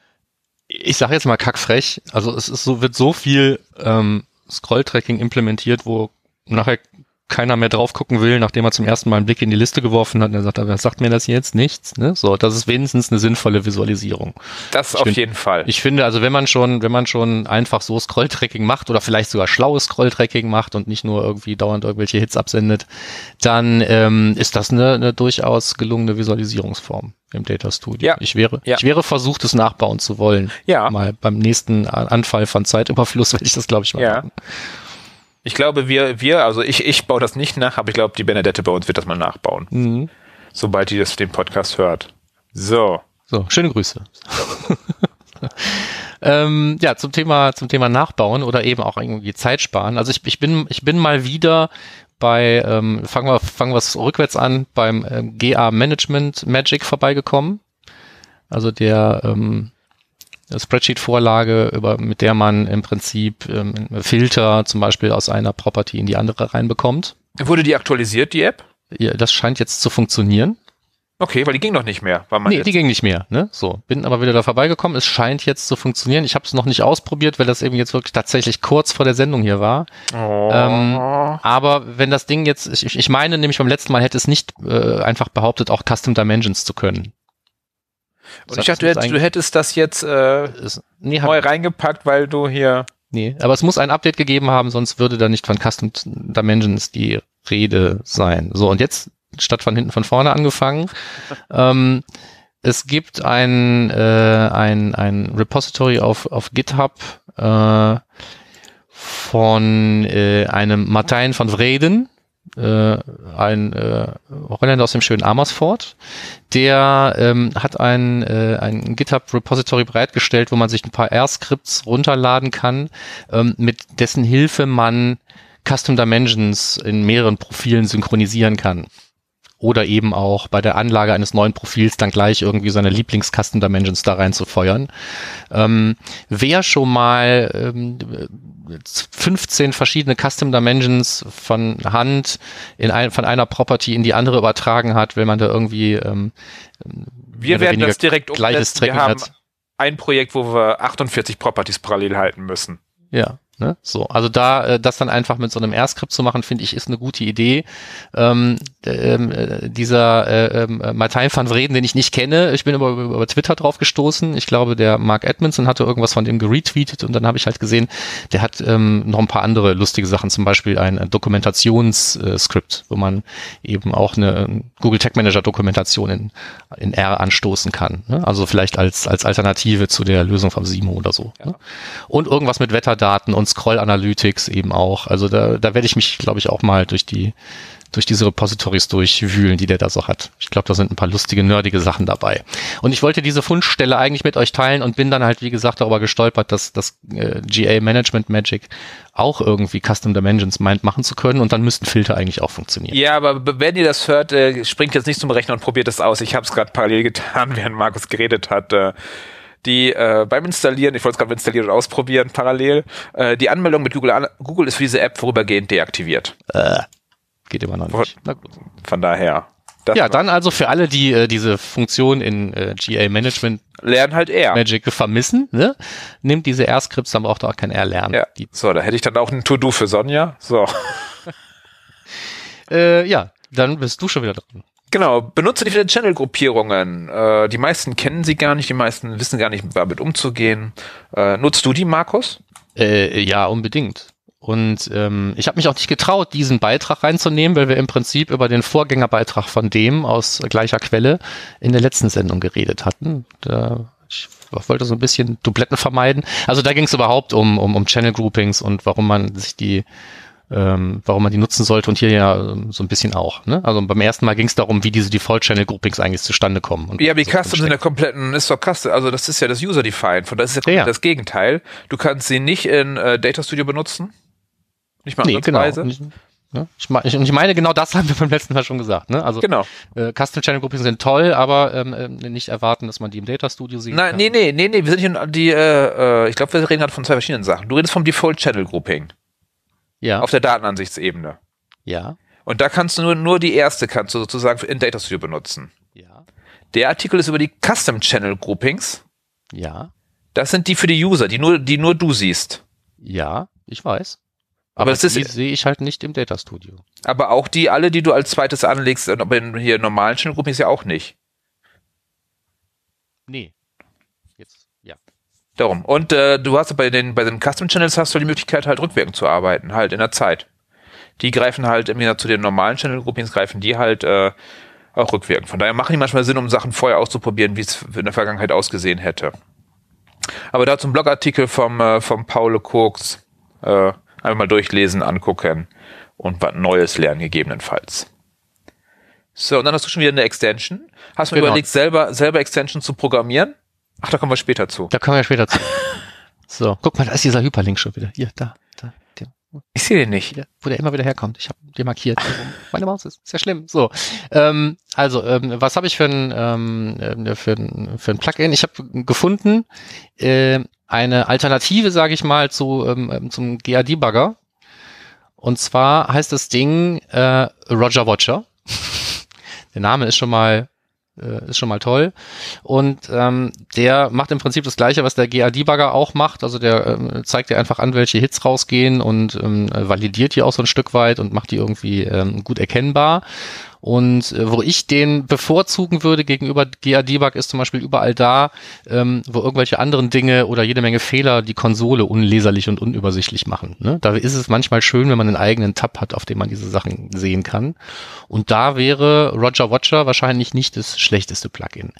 Ich sage jetzt mal kackfrech, also es ist so, wird so viel ähm, Scroll-Tracking implementiert, wo nachher keiner mehr drauf gucken will, nachdem er zum ersten Mal einen Blick in die Liste geworfen hat und er sagt, aber sagt mir das jetzt nichts, ne? So, das ist wenigstens eine sinnvolle Visualisierung. Das ich auf jeden Fall. Ich finde, also wenn man schon, wenn man schon einfach so Scrolltracking macht oder vielleicht sogar schlaues Scrolltracking macht und nicht nur irgendwie dauernd irgendwelche Hits absendet, dann ähm, ist das eine, eine durchaus gelungene Visualisierungsform im Data Studio. Ja. Ich wäre, ja. ich wäre versucht, es nachbauen zu wollen. Ja. Mal beim nächsten Anfall von Zeitüberfluss werde ich das, glaube ich, mal ja. machen. Ich glaube, wir, wir, also ich, ich baue das nicht nach, aber ich glaube, die Benedette bei uns wird das mal nachbauen. Mhm. Sobald die das den Podcast hört. So. So, schöne Grüße. ähm, ja, zum Thema, zum Thema Nachbauen oder eben auch irgendwie Zeit sparen. Also ich, ich bin, ich bin mal wieder bei, ähm, fangen wir, fangen wir rückwärts an, beim ähm, GA Management Magic vorbeigekommen. Also der ähm, Spreadsheet-Vorlage, über, mit der man im Prinzip ähm, Filter zum Beispiel aus einer Property in die andere reinbekommt. Wurde die aktualisiert, die App? Ja, das scheint jetzt zu funktionieren. Okay, weil die ging noch nicht mehr. War man nee, die ging nicht mehr. Ne? So, bin aber wieder da vorbeigekommen. Es scheint jetzt zu funktionieren. Ich habe es noch nicht ausprobiert, weil das eben jetzt wirklich tatsächlich kurz vor der Sendung hier war. Oh. Ähm, aber wenn das Ding jetzt, ich, ich meine nämlich beim letzten Mal hätte es nicht äh, einfach behauptet, auch Custom Dimensions zu können. Und ich dachte, du hättest, du hättest, das jetzt äh, ist, nee, neu reingepackt, weil du hier. Nee, aber es muss ein Update gegeben haben, sonst würde da nicht von Custom Dimensions die Rede sein. So, und jetzt statt von hinten von vorne angefangen. ähm, es gibt ein, äh, ein, ein Repository auf, auf GitHub äh, von äh, einem Martijn van Vreden, äh, ein äh, Holländer aus dem schönen Amersfoort, der ähm, hat ein, äh, ein GitHub-Repository bereitgestellt, wo man sich ein paar R-Skripts runterladen kann, ähm, mit dessen Hilfe man Custom Dimensions in mehreren Profilen synchronisieren kann oder eben auch bei der Anlage eines neuen Profils dann gleich irgendwie seine Lieblings-Custom Dimensions da rein zu feuern. Ähm, wer schon mal ähm, 15 verschiedene Custom Dimensions von Hand in ein, von einer Property in die andere übertragen hat, wenn man da irgendwie ähm, wir werden das direkt umsetzen. Wir haben hat. ein Projekt, wo wir 48 Properties parallel halten müssen. Ja, Ne? So, also da äh, das dann einfach mit so einem R-Skript zu machen, finde ich, ist eine gute Idee. Ähm, ähm, äh, dieser äh, äh, Martin van Vreden, den ich nicht kenne, ich bin über, über, Twitter drauf gestoßen. Ich glaube, der Mark Edmondson hatte irgendwas von dem geretweetet und dann habe ich halt gesehen, der hat ähm, noch ein paar andere lustige Sachen, zum Beispiel ein Dokumentationsskript, wo man eben auch eine Google Tag Manager Dokumentation in, in R anstoßen kann. Ne? Also vielleicht als als Alternative zu der Lösung vom Simo oder so. Ja. Ne? Und irgendwas mit Wetterdaten und Scroll Analytics eben auch. Also da, da werde ich mich, glaube ich, auch mal durch die durch diese Repositories durchwühlen, die der da so hat. Ich glaube, da sind ein paar lustige, nerdige Sachen dabei. Und ich wollte diese Fundstelle eigentlich mit euch teilen und bin dann halt, wie gesagt, darüber gestolpert, dass das äh, GA Management Magic auch irgendwie Custom Dimensions meint, machen zu können und dann müssten Filter eigentlich auch funktionieren. Ja, aber wenn ihr das hört, äh, springt jetzt nicht zum Rechner und probiert es aus. Ich habe es gerade parallel getan, während Markus geredet hat. Äh, die äh, beim Installieren, ich wollte es gerade installieren und ausprobieren parallel, äh, die Anmeldung mit Google, an, Google ist für diese App vorübergehend deaktiviert. Äh, geht immer noch nicht. Von, von daher. ja, dann also für alle, die äh, diese Funktion in äh, GA Management lernen halt R. Magic vermissen, ne? Nimmt diese R-Skripts, dann braucht ihr auch kein R lernen. Ja. so, da hätte ich dann auch ein To-Do für Sonja. So. äh, ja, dann bist du schon wieder dran. Genau, benutze die Channel-Gruppierungen. Äh, die meisten kennen sie gar nicht, die meisten wissen gar nicht, damit umzugehen. Äh, nutzt du die, Markus? Äh, ja, unbedingt. Und ähm, ich habe mich auch nicht getraut, diesen Beitrag reinzunehmen, weil wir im Prinzip über den Vorgängerbeitrag von dem aus gleicher Quelle in der letzten Sendung geredet hatten. Da, ich wollte so ein bisschen Dubletten vermeiden. Also da ging es überhaupt um, um, um Channel Groupings und warum man sich die ähm, warum man die nutzen sollte und hier ja ähm, so ein bisschen auch. Ne? Also beim ersten Mal ging es darum, wie diese Default-Channel-Groupings eigentlich zustande kommen. ja, die so Customs sind ja kompletten, ist doch Custom, also das ist ja das User-Defined, von das ist ja, ja, das Gegenteil. Du kannst sie nicht in äh, Data Studio benutzen. Nicht mal nee, genau. Ja, ich, ich, ich meine, genau das haben wir beim letzten Mal schon gesagt. Ne? Also genau. äh, Custom Channel Groupings sind toll, aber ähm, äh, nicht erwarten, dass man die im Data Studio sieht. Nein, nee, nee, nee, nee, wir sind hier die, äh, äh, ich glaube, wir reden gerade von zwei verschiedenen Sachen. Du redest vom Default Channel Grouping. Ja. Auf der Datenansichtsebene. Ja. Und da kannst du nur, nur die erste kannst du sozusagen in Data Studio benutzen. Ja. Der Artikel ist über die Custom Channel Groupings. Ja. Das sind die für die User, die nur, die nur du siehst. Ja, ich weiß. Aber, aber das die sehe ich halt nicht im Data Studio. Aber auch die alle, die du als zweites anlegst, aber in hier normalen Channel Groupings ja auch nicht. Nee. Darum. Und äh, du hast bei den, bei den Custom Channels hast du die Möglichkeit, halt rückwirkend zu arbeiten, halt in der Zeit. Die greifen halt im Gegensatz zu den normalen Channel Groupings, greifen die halt äh, auch rückwirkend. Von daher machen die manchmal Sinn, um Sachen vorher auszuprobieren, wie es in der Vergangenheit ausgesehen hätte. Aber da zum Blogartikel vom, äh, vom Paul Koks äh, einfach mal durchlesen, angucken und was Neues lernen gegebenenfalls. So, und dann hast du schon wieder eine Extension. Hast du genau. überlegt, selber, selber Extension zu programmieren? Ach, da kommen wir später zu. Da kommen wir später zu. So, guck mal, da ist dieser Hyperlink schon wieder. Hier, da, da. Der, ich sehe den nicht. wo der immer wieder herkommt. Ich habe den markiert. Meine Maus ist. Ja schlimm. So, ähm, also, ähm, was habe ich für ein, ähm, äh, für ein, für ein Plugin? Ich habe gefunden äh, eine Alternative, sage ich mal, zu ähm, ähm zum GA-Debugger. Und zwar heißt das Ding äh, Roger Watcher. der Name ist schon mal äh, ist schon mal toll. Und ähm, der macht im Prinzip das gleiche, was der GA-Debugger auch macht. Also der ähm, zeigt dir einfach an, welche Hits rausgehen und ähm, validiert die auch so ein Stück weit und macht die irgendwie ähm, gut erkennbar. Und äh, wo ich den bevorzugen würde gegenüber GA-Debug ist zum Beispiel überall da, ähm, wo irgendwelche anderen Dinge oder jede Menge Fehler die Konsole unleserlich und unübersichtlich machen. Ne? Da ist es manchmal schön, wenn man einen eigenen Tab hat, auf dem man diese Sachen sehen kann. Und da wäre Roger Watcher wahrscheinlich nicht das schlechteste Plugin.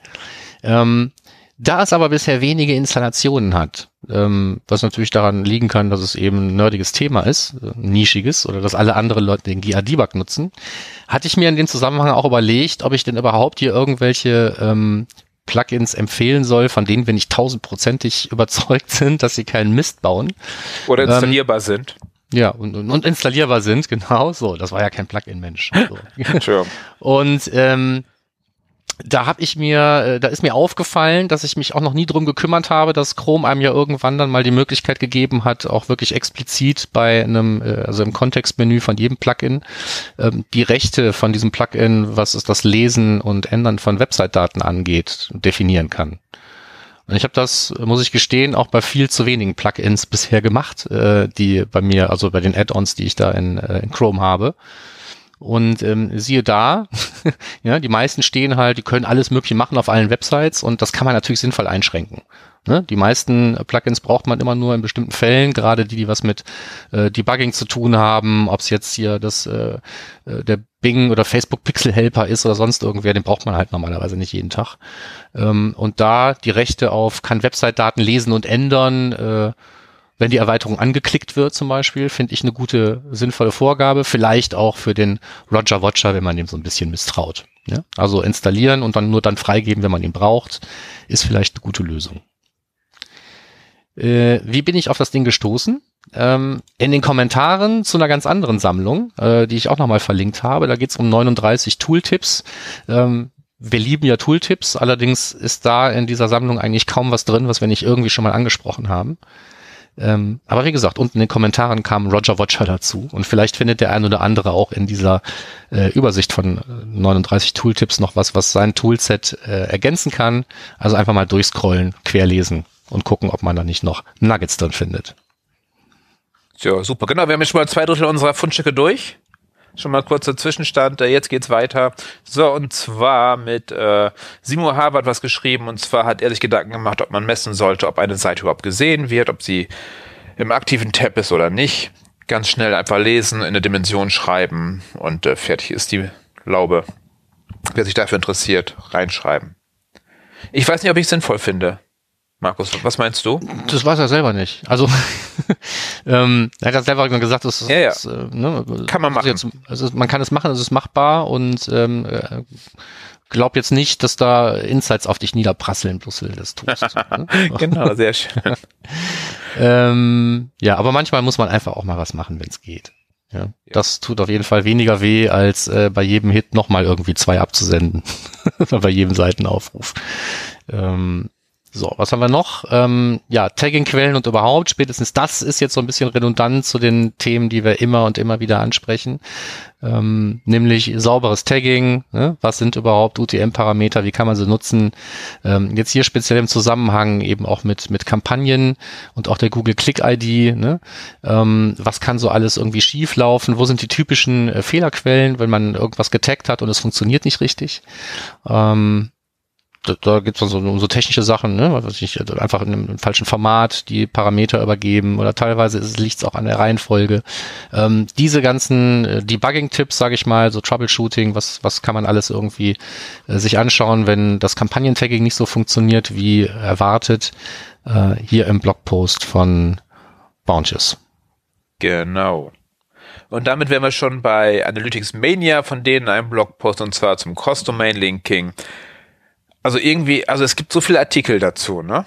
Ähm, Da es aber bisher wenige Installationen hat, ähm, was natürlich daran liegen kann, dass es eben ein nerdiges Thema ist, äh, nischiges, oder dass alle anderen Leute den GA-Debug nutzen, hatte ich mir in dem Zusammenhang auch überlegt, ob ich denn überhaupt hier irgendwelche ähm, Plugins empfehlen soll, von denen wir nicht tausendprozentig überzeugt sind, dass sie keinen Mist bauen. Oder installierbar ähm, sind. Ja, und, und, und installierbar sind, genau so. Das war ja kein Plugin-Mensch. So. und ähm, da habe ich mir, äh, da ist mir aufgefallen, dass ich mich auch noch nie drum gekümmert habe, dass Chrome einem ja irgendwann dann mal die Möglichkeit gegeben hat, auch wirklich explizit bei einem, äh, also im Kontextmenü von jedem Plugin, ähm, die Rechte von diesem Plugin, was es das Lesen und Ändern von Website-Daten angeht, definieren kann. Und ich habe das, muss ich gestehen, auch bei viel zu wenigen Plugins bisher gemacht, äh, die bei mir, also bei den Add-ons, die ich da in, in Chrome habe. Und ähm, siehe da, ja, die meisten stehen halt, die können alles Mögliche machen auf allen Websites und das kann man natürlich sinnvoll einschränken. Ne? Die meisten Plugins braucht man immer nur in bestimmten Fällen, gerade die, die was mit äh, Debugging zu tun haben, ob es jetzt hier das äh, äh, der Bing oder Facebook Pixel Helper ist oder sonst irgendwer, den braucht man halt normalerweise nicht jeden Tag. Ähm, und da die Rechte auf kann Website-Daten lesen und ändern, äh, wenn die Erweiterung angeklickt wird zum Beispiel, finde ich eine gute, sinnvolle Vorgabe. Vielleicht auch für den Roger Watcher, wenn man dem so ein bisschen misstraut. Ja? Also installieren und dann nur dann freigeben, wenn man ihn braucht, ist vielleicht eine gute Lösung. Äh, wie bin ich auf das Ding gestoßen? Ähm, in den Kommentaren zu einer ganz anderen Sammlung, äh, die ich auch nochmal verlinkt habe. Da geht es um 39 Tooltips. Ähm, wir lieben ja Tooltips, allerdings ist da in dieser Sammlung eigentlich kaum was drin, was wir nicht irgendwie schon mal angesprochen haben. Ähm, aber wie gesagt, unten in den Kommentaren kam Roger Watcher dazu und vielleicht findet der ein oder andere auch in dieser äh, Übersicht von 39 Tooltips noch was, was sein Toolset äh, ergänzen kann. Also einfach mal durchscrollen, querlesen und gucken, ob man da nicht noch Nuggets drin findet. Ja, super. Genau, wir haben jetzt schon mal zwei Drittel unserer Fundstücke durch. Schon mal kurzer Zwischenstand, äh, jetzt geht's weiter. So, und zwar mit äh, Simo Harvard was geschrieben, und zwar hat er sich Gedanken gemacht, ob man messen sollte, ob eine Seite überhaupt gesehen wird, ob sie im aktiven Tab ist oder nicht. Ganz schnell einfach lesen, in eine Dimension schreiben und äh, fertig ist die Laube. Wer sich dafür interessiert, reinschreiben. Ich weiß nicht, ob ich es sinnvoll finde. Markus, was meinst du? Das weiß er selber nicht. Also ähm, er hat ja selber gesagt, das ist, ja, ja. Das, äh, ne, kann man machen. Jetzt, also man kann es machen, es ist machbar und ähm, äh, glaub jetzt nicht, dass da Insights auf dich niederprasseln, bloß weil du das tust. ne? genau, sehr schön. ähm, ja, aber manchmal muss man einfach auch mal was machen, wenn es geht. Ja, ja, das tut auf jeden Fall weniger weh, als äh, bei jedem Hit nochmal irgendwie zwei abzusenden. bei jedem Seitenaufruf. Ähm, so, was haben wir noch? Ähm, ja, Tagging-Quellen und überhaupt, spätestens das ist jetzt so ein bisschen redundant zu den Themen, die wir immer und immer wieder ansprechen. Ähm, nämlich sauberes Tagging, ne? was sind überhaupt UTM-Parameter, wie kann man sie nutzen? Ähm, jetzt hier speziell im Zusammenhang eben auch mit, mit Kampagnen und auch der Google Click-ID. Ne? Ähm, was kann so alles irgendwie schief laufen? Wo sind die typischen äh, Fehlerquellen, wenn man irgendwas getaggt hat und es funktioniert nicht richtig? Ähm, da, da geht es so um so technische Sachen, ne? Was ich, also einfach in einem falschen Format die Parameter übergeben oder teilweise liegt es auch an der Reihenfolge. Ähm, diese ganzen äh, Debugging-Tipps, sage ich mal, so Troubleshooting, was, was kann man alles irgendwie äh, sich anschauen, wenn das Kampagnentagging nicht so funktioniert wie erwartet, äh, hier im Blogpost von Bounces. Genau. Und damit wären wir schon bei Analytics Mania, von denen ein Blogpost und zwar zum Cross-Domain-Linking. Also irgendwie, also es gibt so viele Artikel dazu, ne?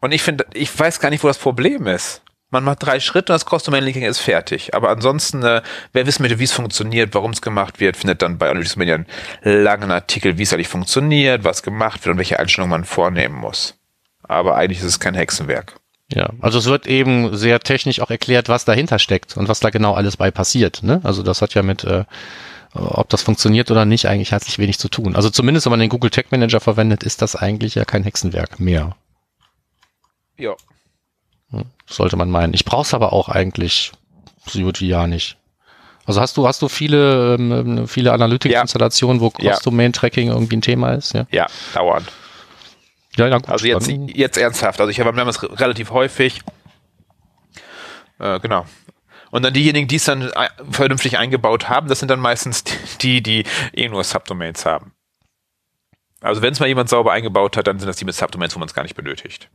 Und ich finde, ich weiß gar nicht, wo das Problem ist. Man macht drei Schritte und das Custom Linking ist fertig. Aber ansonsten, äh, wer wissen möchte, wie es funktioniert, warum es gemacht wird, findet dann bei Analytics Media einen langen Artikel, wie es eigentlich funktioniert, was gemacht wird und welche Einstellungen man vornehmen muss. Aber eigentlich ist es kein Hexenwerk. Ja, also es wird eben sehr technisch auch erklärt, was dahinter steckt und was da genau alles bei passiert. Ne? Also das hat ja mit äh, ob das funktioniert oder nicht, eigentlich herzlich wenig zu tun. Also zumindest, wenn man den Google Tag Manager verwendet, ist das eigentlich ja kein Hexenwerk mehr. Ja. Hm, sollte man meinen. Ich brauche es aber auch eigentlich so gut wie ja nicht. Also hast du, hast du viele, ähm, viele Analytics-Installationen, wo Cross-Domain-Tracking irgendwie ein Thema ist? Ja, ja dauernd. Ja, ja, gut, also jetzt, jetzt ernsthaft. Also ich habe das relativ häufig. Äh, genau. Und dann diejenigen, die es dann vernünftig eingebaut haben, das sind dann meistens die, die eh nur Subdomains haben. Also wenn es mal jemand sauber eingebaut hat, dann sind das die mit Subdomains, wo man es gar nicht benötigt.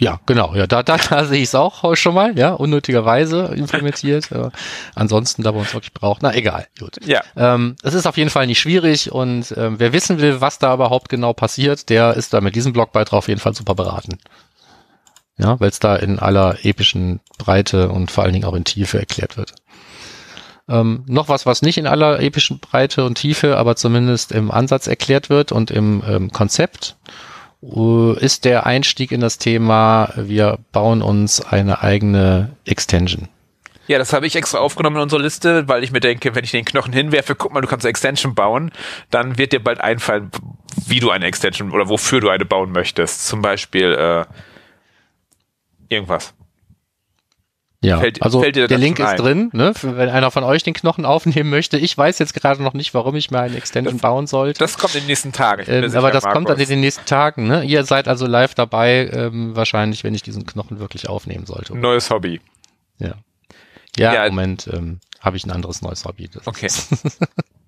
Ja, genau. Ja, da, da, da sehe ich es auch schon mal, ja, unnötigerweise implementiert. ja. Ansonsten, da wir uns wirklich braucht, na egal, gut. Ja. Ähm, es ist auf jeden Fall nicht schwierig und ähm, wer wissen will, was da überhaupt genau passiert, der ist da mit diesem Blogbeitrag auf jeden Fall super beraten. Ja, weil es da in aller epischen Breite und vor allen Dingen auch in Tiefe erklärt wird. Ähm, noch was, was nicht in aller epischen Breite und Tiefe, aber zumindest im Ansatz erklärt wird und im ähm, Konzept äh, ist der Einstieg in das Thema, wir bauen uns eine eigene Extension. Ja, das habe ich extra aufgenommen in unserer Liste, weil ich mir denke, wenn ich den Knochen hinwerfe, guck mal, du kannst eine Extension bauen, dann wird dir bald einfallen, wie du eine Extension oder wofür du eine bauen möchtest. Zum Beispiel äh, irgendwas. Ja, Fällt- also fällt dir der das Link ist ein? drin, ne? Wenn einer von euch den Knochen aufnehmen möchte. Ich weiß jetzt gerade noch nicht, warum ich mir eine Extension bauen sollte. Das kommt in den nächsten Tagen. Ähm, sicher, aber das kommt dann Markus. in den nächsten Tagen. Ne? Ihr seid also live dabei, ähm, wahrscheinlich, wenn ich diesen Knochen wirklich aufnehmen sollte. Neues Hobby. Ja, ja, Ja. im Moment ähm, habe ich ein anderes neues Hobby. Das Okay.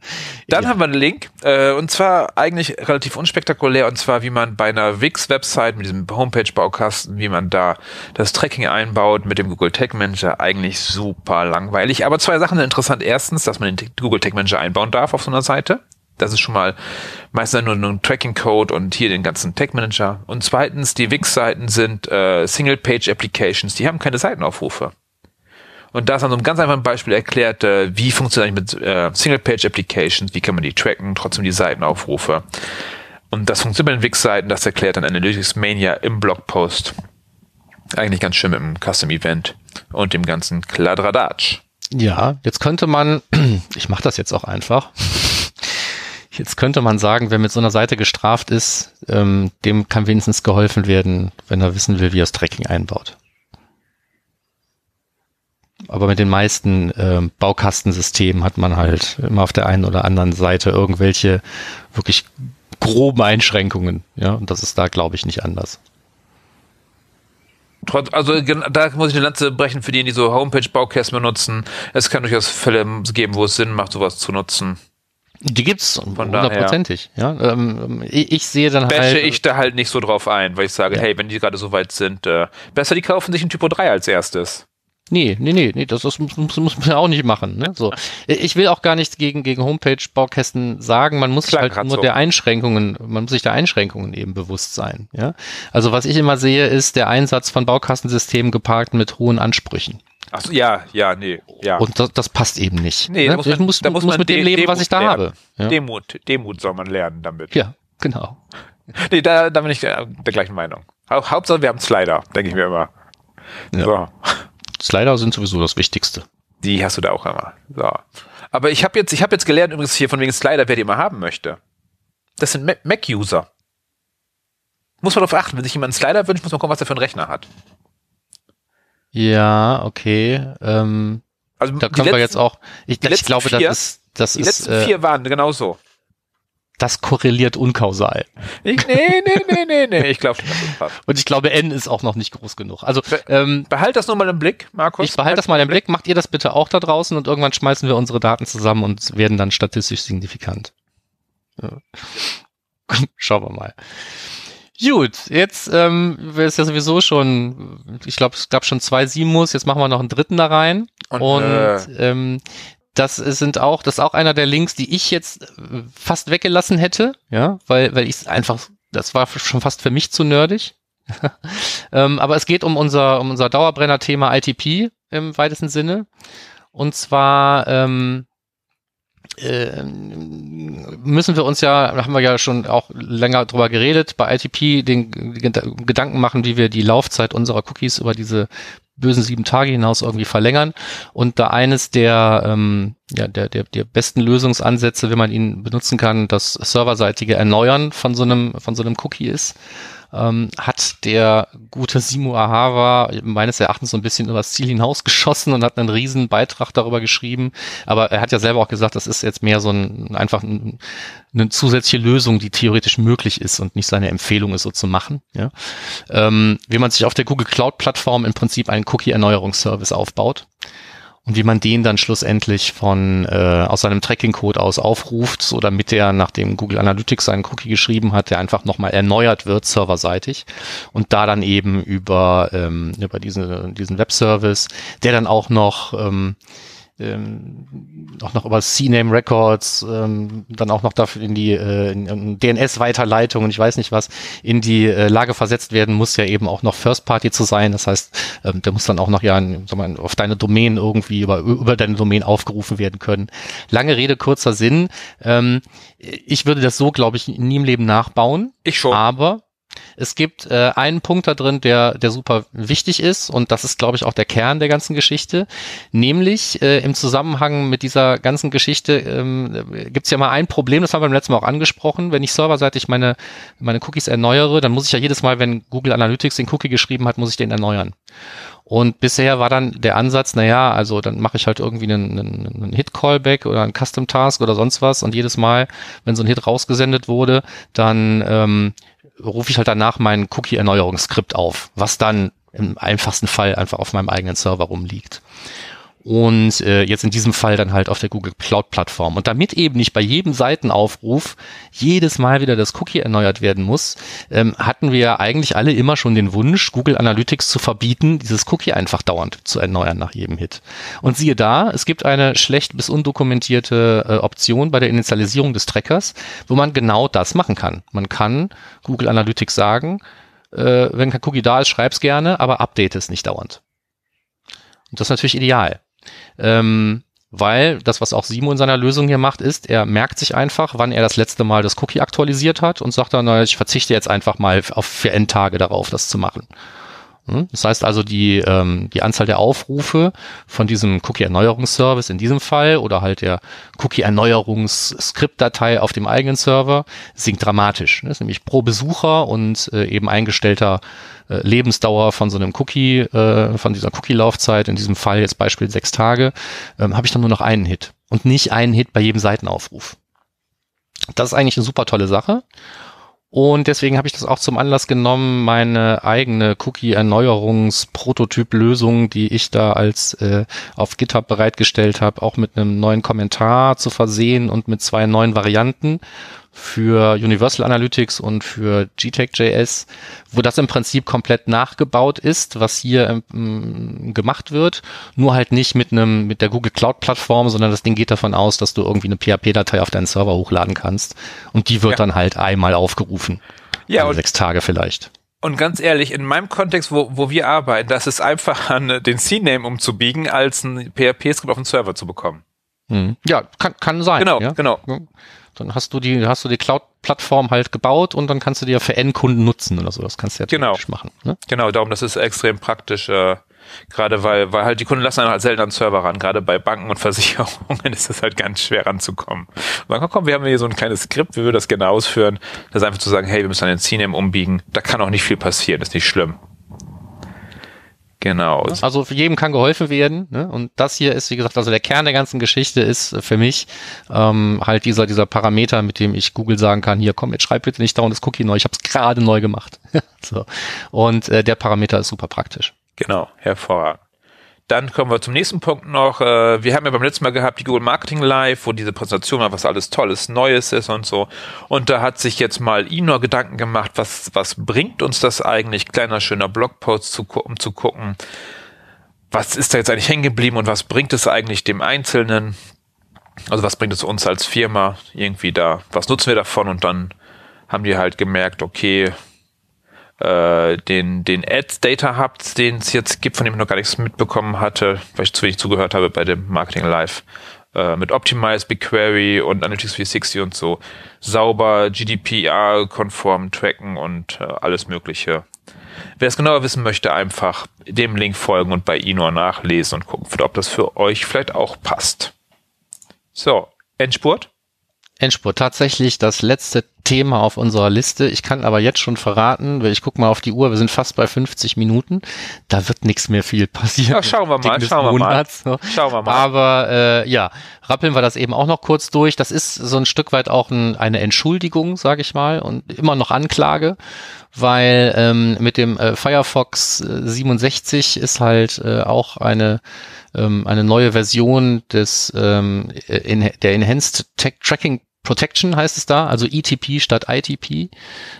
Dann Ja. haben wir einen Link, äh, und zwar eigentlich relativ unspektakulär, und zwar wie man bei einer Wix-Website mit diesem Homepage-Baukasten, wie man da das Tracking einbaut mit dem Google Tag Manager, eigentlich super langweilig. Aber zwei Sachen sind interessant. Erstens, dass man den Google Tag Manager einbauen darf auf so einer Seite. Das ist schon mal meistens nur ein Tracking-Code und hier den ganzen Tag Manager. Und zweitens, die Wix-Seiten sind äh, Single-Page-Applications, die haben keine Seitenaufrufe. Und da ist an so einem ganz einfachen Beispiel erklärt, äh, wie funktioniert das mit äh, Single-Page-Applications, wie kann man die tracken, trotzdem die Seitenaufrufe. Und das funktioniert mit den Wix-Seiten, das erklärt dann Analytics Mania im Blogpost. Eigentlich ganz schön mit dem Custom-Event und dem ganzen Kladradatsch. Ja, jetzt könnte man, ich mache das jetzt auch einfach. Jetzt könnte man sagen, wer mit so einer Seite gestraft ist, ähm, dem kann wenigstens geholfen werden, wenn er wissen will, wie er das Tracking einbaut. Aber mit den meisten ähm, Baukastensystemen hat man halt immer auf der einen oder anderen Seite irgendwelche wirklich groben Einschränkungen. Ja, und das ist da, glaube ich, nicht anders. Trotz, also da muss ich eine Lanze brechen für die, die so Homepage-Baukästen benutzen. Es kann durchaus Fälle geben, wo es Sinn macht, sowas zu nutzen. Die gibt's hundertprozentig. Ja, ähm, ich, ich sehe dann Bashe halt. ich da halt nicht so drauf ein, weil ich sage, hey, wenn die gerade so weit sind, äh, besser die kaufen sich ein Typo 3 als erstes. Nee, nee, nee, nee, das, das muss, muss, muss man auch nicht machen. Ne? So. Ich will auch gar nichts gegen, gegen Homepage-Baukästen sagen. Man muss sich Klar, halt nur so. der Einschränkungen, man muss sich der Einschränkungen eben bewusst sein. Ja? Also was ich immer sehe, ist der Einsatz von Baukastensystemen geparkt mit hohen Ansprüchen. Ach so, ja, ja, nee, ja. Und das, das passt eben nicht. nee, ne? da muss ich man, muss, da muss muss mit dem De- leben, was Demut ich da lernen. habe. Ja, Demut, Demut soll man lernen damit. ja genau. Nee, da, da bin ich der, der gleichen Meinung. Hau- Hauptsache, wir haben Slider, denke ich mir immer. Ja. So. Slider sind sowieso das Wichtigste. Die hast du da auch immer. So. Aber ich habe jetzt, ich habe jetzt gelernt übrigens hier von wegen Slider, wer die immer haben möchte. Das sind Ma- Mac-User. Muss man darauf achten, wenn sich jemand einen Slider wünscht, muss man gucken, was er für einen Rechner hat. Ja, okay. Ähm, Also da können wir letzten- jetzt auch. Ich, ich glaube, vier- das ist, das Die ist, letzten äh, vier waren genauso. Das korreliert unkausal. Ich, nee, nee, nee, nee, nee. Ich glaube, das passt. Und ich glaube, N ist auch noch nicht groß genug. Also Be- ähm, Behalt das nur mal im Blick, Markus. ich behalte das mal im Blick. Macht ihr das bitte auch da draußen und irgendwann schmeißen wir unsere Daten zusammen und werden dann statistisch signifikant. Ja. Schauen wir mal. Gut, jetzt ähm, wir ist ja sowieso schon, ich glaube, es gab schon zwei Simus, jetzt machen wir noch einen dritten da rein. Und, Und, äh, ähm, das sind auch, das ist auch einer der Links, die ich jetzt äh, fast weggelassen hätte, ja, weil, weil ich es einfach, das war schon fast für mich zu nerdig. ähm, aber es geht um unser, um unser Dauerbrenner-Thema ITP im weitesten Sinne. Und zwar ähm, ähm, müssen wir uns ja, da haben wir ja schon auch länger drüber geredet, bei ITP den Ged- Gedanken machen, wie wir die Laufzeit unserer Cookies über diese bösen sieben Tage hinaus irgendwie verlängern. Und da eines der, ähm, ja, der, der, der besten Lösungsansätze, wenn man ihn benutzen kann, das serverseitige Erneuern von so einem, von so einem Cookie ist, ähm, hat der gute Simo Ahava meines Erachtens so ein bisschen übers Ziel hinausgeschossen und hat einen riesen Beitrag darüber geschrieben. Aber er hat ja selber auch gesagt, das ist jetzt mehr so ein, einfach ein, eine zusätzliche Lösung, die theoretisch möglich ist und nicht seine Empfehlung ist, so zu machen. Ja? Ähm, wie man sich auf der Google Cloud Plattform im Prinzip einen Cookie-Erneuerungsservice aufbaut. Und wie man den dann schlussendlich von äh, aus seinem Tracking-Code aus aufruft oder mit der, nachdem Google Analytics seinen Cookie geschrieben hat, der einfach nochmal erneuert wird serverseitig. Und da dann eben über ähm, über diesen diesen Webservice, der dann auch noch ähm, ähm, auch noch über CNAME Records, ähm, dann auch noch dafür in die äh, in DNS-Weiterleitung und ich weiß nicht was, in die äh, Lage versetzt werden muss, ja eben auch noch First Party zu sein. Das heißt, ähm, der muss dann auch noch ja sag mal, auf deine Domain irgendwie über, über deine Domain aufgerufen werden können. Lange Rede, kurzer Sinn. Ähm, ich würde das so, glaube ich, nie im Leben nachbauen. Ich schon. Aber es gibt äh, einen Punkt da drin, der, der super wichtig ist und das ist, glaube ich, auch der Kern der ganzen Geschichte. Nämlich äh, im Zusammenhang mit dieser ganzen Geschichte ähm, gibt es ja mal ein Problem, das haben wir beim letzten Mal auch angesprochen. Wenn ich serverseitig meine, meine Cookies erneuere, dann muss ich ja jedes Mal, wenn Google Analytics den Cookie geschrieben hat, muss ich den erneuern. Und bisher war dann der Ansatz, naja, also dann mache ich halt irgendwie einen, einen, einen Hit-Callback oder einen Custom-Task oder sonst was und jedes Mal, wenn so ein Hit rausgesendet wurde, dann ähm, rufe ich halt danach mein Cookie-Erneuerungsskript auf, was dann im einfachsten Fall einfach auf meinem eigenen Server rumliegt. Und äh, jetzt in diesem Fall dann halt auf der Google Cloud Plattform. Und damit eben nicht bei jedem Seitenaufruf jedes Mal wieder das Cookie erneuert werden muss, ähm, hatten wir eigentlich alle immer schon den Wunsch, Google Analytics zu verbieten, dieses Cookie einfach dauernd zu erneuern nach jedem Hit. Und siehe da, es gibt eine schlecht bis undokumentierte äh, Option bei der Initialisierung des Trackers, wo man genau das machen kann. Man kann Google Analytics sagen, äh, wenn kein Cookie da ist, schreib's gerne, aber update es nicht dauernd. Und das ist natürlich ideal. Ähm, weil das, was auch Simo in seiner Lösung hier macht, ist, er merkt sich einfach, wann er das letzte Mal das Cookie aktualisiert hat und sagt dann, na, ich verzichte jetzt einfach mal auf für Endtage darauf, das zu machen. Hm? Das heißt also, die, ähm, die Anzahl der Aufrufe von diesem Cookie-Erneuerungsservice in diesem Fall oder halt der Cookie-Erneuerungs-Skriptdatei auf dem eigenen Server sinkt dramatisch. Das ist nämlich pro Besucher und äh, eben eingestellter äh, Lebensdauer von so einem Cookie, äh, von dieser Cookie-Laufzeit, in diesem Fall jetzt Beispiel sechs Tage, ähm, habe ich dann nur noch einen Hit und nicht einen Hit bei jedem Seitenaufruf. Das ist eigentlich eine super tolle Sache. Und deswegen habe ich das auch zum Anlass genommen, meine eigene Cookie-Erneuerungs-Prototyp-Lösung, die ich da als äh, auf GitHub bereitgestellt habe, auch mit einem neuen Kommentar zu versehen und mit zwei neuen Varianten für Universal Analytics und für GTEC.js, wo das im Prinzip komplett nachgebaut ist, was hier ähm, gemacht wird, nur halt nicht mit einem mit der Google Cloud Plattform, sondern das Ding geht davon aus, dass du irgendwie eine PHP-Datei auf deinen Server hochladen kannst und die wird ja. dann halt einmal aufgerufen. Ja, also sechs Tage vielleicht. Und ganz ehrlich, in meinem Kontext, wo, wo wir arbeiten, das ist einfacher, den C-Name umzubiegen, als ein PHP-Skript auf den Server zu bekommen. Hm. Ja, kann, kann sein. Genau, ja? genau. Dann hast du die, hast du die Cloud-Plattform halt gebaut und dann kannst du die ja für Endkunden nutzen oder so. Das kannst du ja genau. machen. Ne? Genau, darum, das ist extrem praktisch. Äh, gerade weil, weil halt die Kunden lassen dann halt selten an Server ran. Gerade bei Banken und Versicherungen ist es halt ganz schwer ranzukommen. Und dann komm, wir haben hier so ein kleines Skript, wie wir das gerne ausführen. Das ist einfach zu sagen, hey, wir müssen an den CNAME umbiegen. Da kann auch nicht viel passieren, ist nicht schlimm. Genau. Also für jedem kann geholfen werden. Ne? Und das hier ist, wie gesagt, also der Kern der ganzen Geschichte ist für mich ähm, halt dieser dieser Parameter, mit dem ich Google sagen kann, hier komm, jetzt schreib bitte nicht dauernd das Cookie neu, ich habe es gerade neu gemacht. so. Und äh, der Parameter ist super praktisch. Genau, hervorragend. Dann kommen wir zum nächsten Punkt noch. Äh, wir haben ja beim letzten Mal gehabt die Google Marketing Live, wo diese Präsentation war, was alles Tolles, Neues ist und so. Und da hat sich jetzt mal Inor Gedanken gemacht, was, was bringt uns das eigentlich? Kleiner, schöner Blogpost, zu, um zu gucken, was ist da jetzt eigentlich hängen geblieben und was bringt es eigentlich dem Einzelnen? Also was bringt es uns als Firma irgendwie da? Was nutzen wir davon? Und dann haben die halt gemerkt, okay, äh, den, den Ads Data Hub, den es jetzt gibt, von dem ich noch gar nichts mitbekommen hatte, weil ich zu wenig zugehört habe bei dem Marketing Live, äh, mit Optimize, BigQuery und Analytics 360 und so, sauber, GDPR-konform tracken und äh, alles Mögliche. Wer es genauer wissen möchte, einfach dem Link folgen und bei Inor nachlesen und gucken, ob das für euch vielleicht auch passt. So, Endspurt? Endspurt. Tatsächlich das letzte Thema auf unserer Liste. Ich kann aber jetzt schon verraten, weil ich gucke mal auf die Uhr, wir sind fast bei 50 Minuten. Da wird nichts mehr viel passieren. Ja, schauen wir mal, schauen wir Monats, mal. Schauen wir mal. Aber äh, ja, rappeln wir das eben auch noch kurz durch. Das ist so ein Stück weit auch ein, eine Entschuldigung, sage ich mal, und immer noch Anklage, weil ähm, mit dem äh, Firefox 67 ist halt äh, auch eine ähm, eine neue Version des ähm, in, der Enhanced Tech Tracking Protection heißt es da, also ETP statt ITP,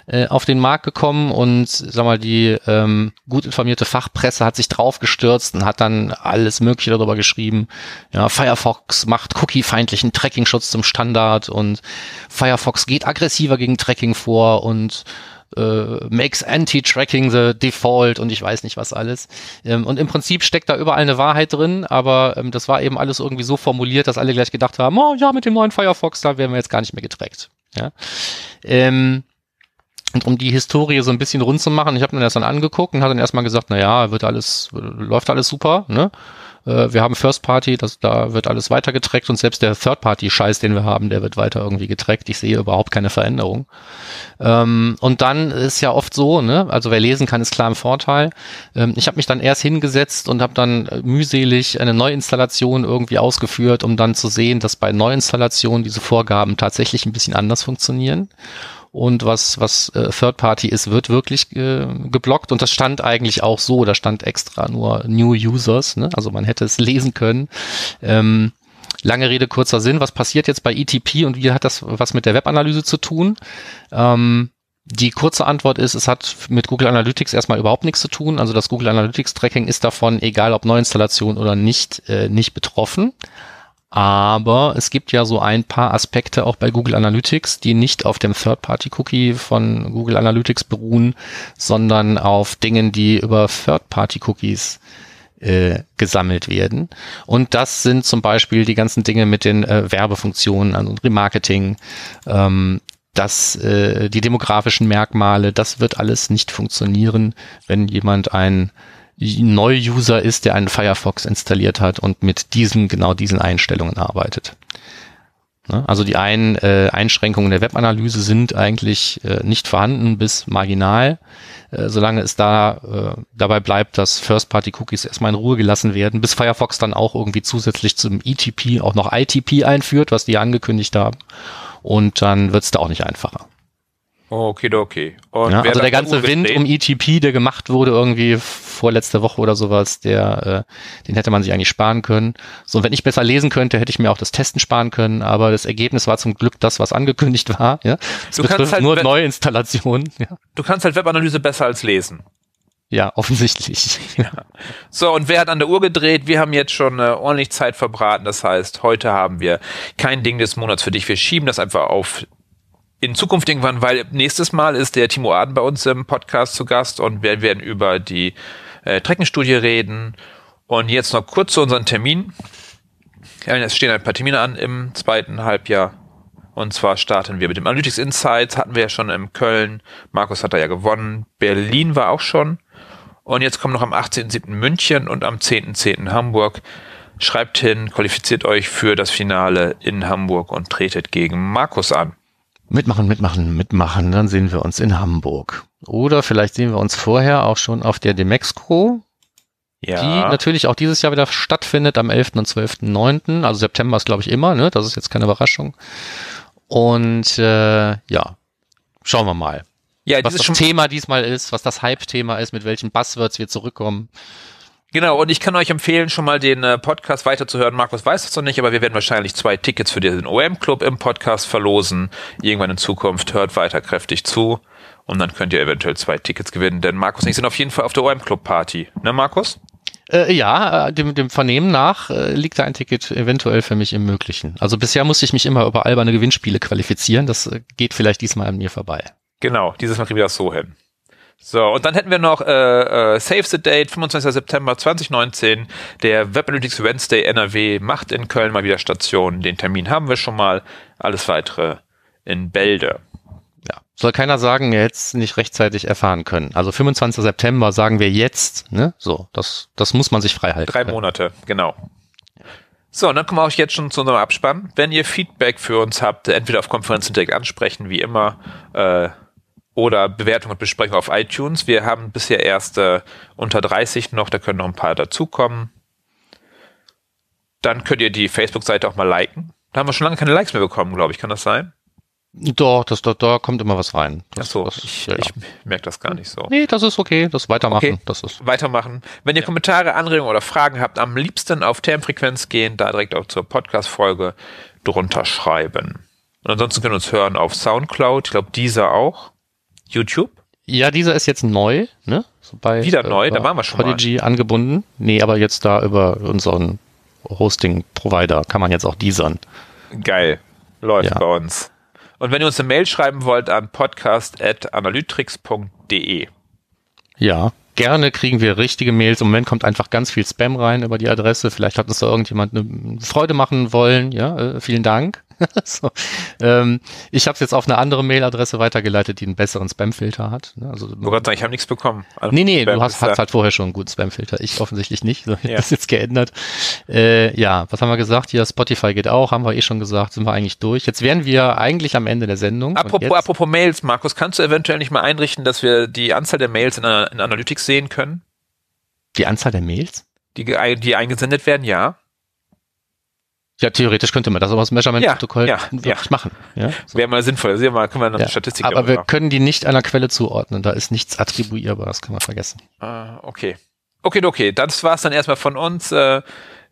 äh, auf den Markt gekommen und sag mal, die ähm, gut informierte Fachpresse hat sich draufgestürzt und hat dann alles Mögliche darüber geschrieben. Ja, Firefox macht cookie-feindlichen Tracking-Schutz zum Standard und Firefox geht aggressiver gegen Tracking vor und äh, makes Anti-Tracking the default und ich weiß nicht was alles. Ähm, und im Prinzip steckt da überall eine Wahrheit drin, aber ähm, das war eben alles irgendwie so formuliert, dass alle gleich gedacht haben, oh ja, mit dem neuen Firefox, da werden wir jetzt gar nicht mehr getrackt. Ja. Ähm, und um die Historie so ein bisschen rund zu machen, ich habe mir das dann angeguckt und habe dann erstmal gesagt, na ja, wird alles, läuft alles super, ne? Äh, wir haben First Party, das, da wird alles weiter getrackt und selbst der Third Party Scheiß, den wir haben, der wird weiter irgendwie getrackt. Ich sehe überhaupt keine Veränderung. Ähm, und dann ist ja oft so, ne, also wer lesen kann, ist klar im Vorteil. Ähm, ich habe mich dann erst hingesetzt und habe dann mühselig eine Neuinstallation irgendwie ausgeführt, um dann zu sehen, dass bei Neuinstallationen diese Vorgaben tatsächlich ein bisschen anders funktionieren und was, was äh, Third Party ist, wird wirklich äh, geblockt und das stand eigentlich auch so, da stand extra nur New Users, ne? also man hätte es lesen können. Ähm, lange Rede, kurzer Sinn, was passiert jetzt bei ETP und wie hat das was mit der Webanalyse zu tun? Ähm, die kurze Antwort ist, es hat mit Google Analytics erstmal überhaupt nichts zu tun. Also das Google Analytics Tracking ist davon, egal ob Neuinstallation oder nicht, äh, nicht betroffen. Aber es gibt ja so ein paar Aspekte auch bei Google Analytics, die nicht auf dem Third-Party-Cookie von Google Analytics beruhen, sondern auf Dingen, die über Third-Party-Cookies äh, gesammelt werden. Und das sind zum Beispiel die ganzen Dinge mit den äh, Werbefunktionen, also Remarketing, ähm, das, äh, die demografischen Merkmale, das wird alles nicht funktionieren, wenn jemand ein Neu-User ist, der einen Firefox installiert hat und mit diesen, genau diesen Einstellungen arbeitet. Ne? Also die ein, äh, Einschränkungen der Webanalyse sind eigentlich äh, nicht vorhanden bis marginal, äh, solange es da äh, dabei bleibt, dass First-Party-Cookies erstmal in Ruhe gelassen werden, bis Firefox dann auch irgendwie zusätzlich zum ETP auch noch ITP einführt, was die angekündigt haben. Und dann wird es da auch nicht einfacher. Okay, okay. Und ja, also der ganze Wind um ETP, der gemacht wurde irgendwie vorletzte Woche oder sowas, der, äh, den hätte man sich eigentlich sparen können. So, und wenn ich besser lesen könnte, hätte ich mir auch das Testen sparen können, aber das Ergebnis war zum Glück das, was angekündigt war. Ja, es du betrifft halt nur Neuinstallationen. Ja. Du kannst halt Webanalyse besser als lesen. Ja, offensichtlich. Ja. So, und wer hat an der Uhr gedreht? Wir haben jetzt schon äh, ordentlich Zeit verbraten. Das heißt, heute haben wir kein Ding des Monats für dich. Wir schieben das einfach auf in Zukunft irgendwann, weil nächstes Mal ist der Timo Aden bei uns im Podcast zu Gast und wir werden über die äh, Treckenstudie reden. Und jetzt noch kurz zu unseren Terminen. Es stehen ein paar Termine an im zweiten Halbjahr. Und zwar starten wir mit dem Analytics Insights, hatten wir ja schon in Köln. Markus hat da ja gewonnen. Berlin war auch schon. Und jetzt kommen noch am 18.07. München und am 10.10. .10. Hamburg. Schreibt hin, qualifiziert euch für das Finale in Hamburg und tretet gegen Markus an. Mitmachen, mitmachen, mitmachen, dann sehen wir uns in Hamburg. Oder vielleicht sehen wir uns vorher auch schon auf der Demexco, ja. die natürlich auch dieses Jahr wieder stattfindet am 11. und 12.9. Also September ist, glaube ich, immer, ne? Das ist jetzt keine Überraschung. Und äh, ja, schauen wir mal. Ja, was das Thema diesmal ist, was das Hype-Thema ist, mit welchen Buzzwords wir zurückkommen. Genau, und ich kann euch empfehlen, schon mal den äh, Podcast weiterzuhören. Markus weiß es noch nicht, aber wir werden wahrscheinlich zwei Tickets für den OM-Club im Podcast verlosen. Irgendwann in Zukunft hört weiter kräftig zu. Und dann könnt ihr eventuell zwei Tickets gewinnen, denn Markus und ich sind auf jeden Fall auf der OM-Club-Party. Ne, Markus? Äh, ja, äh, dem, dem Vernehmen nach äh, liegt da ein Ticket eventuell für mich im Möglichen. Also bisher musste ich mich immer über alberne Gewinnspiele qualifizieren. Das äh, geht vielleicht diesmal an mir vorbei. Genau, dieses Mal kriegen wir das so hin. So, und dann hätten wir noch äh, äh, Save the Date, 25. September 2019. Der Web Analytics Wednesday NRW macht in Köln mal wieder Station. Den Termin haben wir schon mal. Alles weitere in Bälde. Ja, soll keiner sagen, wir jetzt nicht rechtzeitig erfahren können. Also 25. September sagen wir jetzt, ne? So, das, das muss man sich frei halten. Drei Monate, genau. So, und dann kommen wir auch jetzt schon zu unserem Abspann. Wenn ihr Feedback für uns habt, entweder auf Konferenzen direkt ansprechen, wie immer, äh, oder Bewertung und Besprechung auf iTunes. Wir haben bisher erst äh, unter 30 noch, da können noch ein paar dazukommen. Dann könnt ihr die Facebook-Seite auch mal liken. Da haben wir schon lange keine Likes mehr bekommen, glaube ich. Kann das sein? Doch, das, da, da kommt immer was rein. Das, Ach so, das, ich, ja, ich merke das gar nicht so. Nee, das ist okay, das weitermachen. Okay. Das ist weitermachen. Wenn ihr ja. Kommentare, Anregungen oder Fragen habt, am liebsten auf Termfrequenz gehen, da direkt auch zur Podcast-Folge drunter schreiben. Und ansonsten können wir uns hören auf Soundcloud, ich glaube dieser auch. YouTube. Ja, dieser ist jetzt neu, ne? So bei, Wieder neu, äh, da waren wir schon Podigy mal. angebunden. Nee, aber jetzt da über unseren Hosting-Provider kann man jetzt auch diesern. Geil. Läuft ja. bei uns. Und wenn ihr uns eine Mail schreiben wollt an podcast.analytrix.de. Ja, gerne kriegen wir richtige Mails. Im Moment kommt einfach ganz viel Spam rein über die Adresse. Vielleicht hat uns da irgendjemand eine Freude machen wollen. Ja, äh, vielen Dank. so. ähm, ich habe es jetzt auf eine andere Mailadresse weitergeleitet, die einen besseren Spamfilter hat. Ne? Also, du Gott sagen, ich habe nichts bekommen. Also nee, nee, Spam du hast, hast halt vorher schon einen guten Spamfilter. Ich offensichtlich nicht. So, ja. Das ist jetzt geändert. Äh, ja, was haben wir gesagt? Hier, Spotify geht auch, haben wir eh schon gesagt, sind wir eigentlich durch. Jetzt wären wir eigentlich am Ende der Sendung. Apropos, apropos Mails, Markus, kannst du eventuell nicht mal einrichten, dass wir die Anzahl der Mails in, in Analytics sehen können? Die Anzahl der Mails? Die, die eingesendet werden, ja. Ja, theoretisch könnte man das aber das Measurement-Protokoll ja, wirklich ja. machen. Ja, so. Wäre mal sinnvoll. Sehen wir mal, können wir noch ja, eine Statistik Aber wir machen. können die nicht einer Quelle zuordnen. Da ist nichts attribuierbar. Das kann man vergessen. Uh, okay. Okay, okay. Das war's dann erstmal von uns. Uh,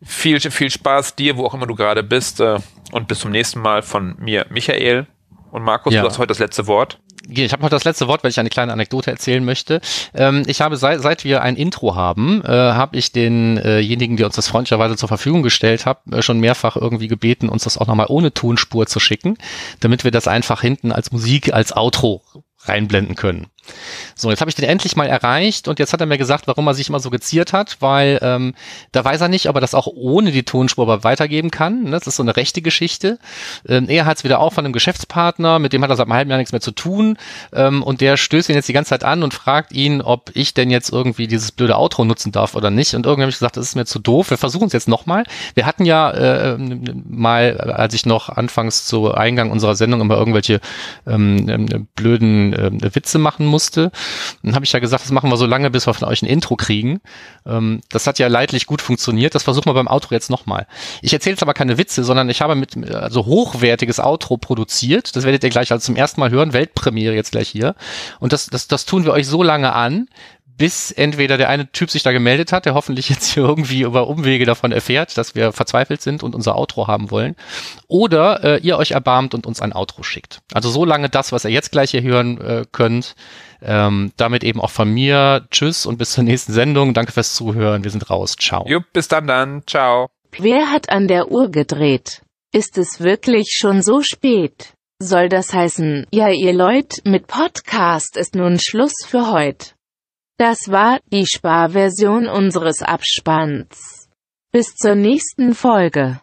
viel, viel Spaß dir, wo auch immer du gerade bist. Uh, und bis zum nächsten Mal von mir, Michael. Und Markus, ja. du hast heute das letzte Wort. Ich habe noch das letzte Wort, weil ich eine kleine Anekdote erzählen möchte. Ähm, ich habe seit, seit wir ein Intro haben, äh, habe ich denjenigen, äh der uns das freundlicherweise zur Verfügung gestellt hat, äh, schon mehrfach irgendwie gebeten, uns das auch nochmal ohne Tonspur zu schicken, damit wir das einfach hinten als Musik, als Outro reinblenden können. So, jetzt habe ich den endlich mal erreicht und jetzt hat er mir gesagt, warum er sich immer so geziert hat, weil ähm, da weiß er nicht, ob er das auch ohne die Tonspur aber weitergeben kann. Ne? Das ist so eine rechte Geschichte. Ähm, er hat es wieder auch von einem Geschäftspartner, mit dem hat er seit einem halben Jahr nichts mehr zu tun ähm, und der stößt ihn jetzt die ganze Zeit an und fragt ihn, ob ich denn jetzt irgendwie dieses blöde Outro nutzen darf oder nicht. Und irgendwie habe ich gesagt, das ist mir zu doof. Wir versuchen es jetzt nochmal. Wir hatten ja äh, mal, als ich noch anfangs zu Eingang unserer Sendung immer irgendwelche ähm, ähm blöden äh, Witze machen musste, dann habe ich ja gesagt, das machen wir so lange, bis wir von euch ein Intro kriegen. Ähm, das hat ja leidlich gut funktioniert. Das versuchen wir beim Outro jetzt nochmal. Ich erzähle jetzt aber keine Witze, sondern ich habe mit also hochwertiges Outro produziert. Das werdet ihr gleich also zum ersten Mal hören. Weltpremiere jetzt gleich hier. Und das, das, das tun wir euch so lange an, bis entweder der eine Typ sich da gemeldet hat, der hoffentlich jetzt hier irgendwie über Umwege davon erfährt, dass wir verzweifelt sind und unser Outro haben wollen, oder äh, ihr euch erbarmt und uns ein Outro schickt. Also so lange das, was ihr jetzt gleich hier hören äh, könnt. Ähm, damit eben auch von mir. Tschüss und bis zur nächsten Sendung. Danke fürs Zuhören. Wir sind raus. Ciao. Jupp, bis dann dann. Ciao. Wer hat an der Uhr gedreht? Ist es wirklich schon so spät? Soll das heißen, ja ihr Leute, mit Podcast ist nun Schluss für heute. Das war die Sparversion unseres Abspanns. Bis zur nächsten Folge.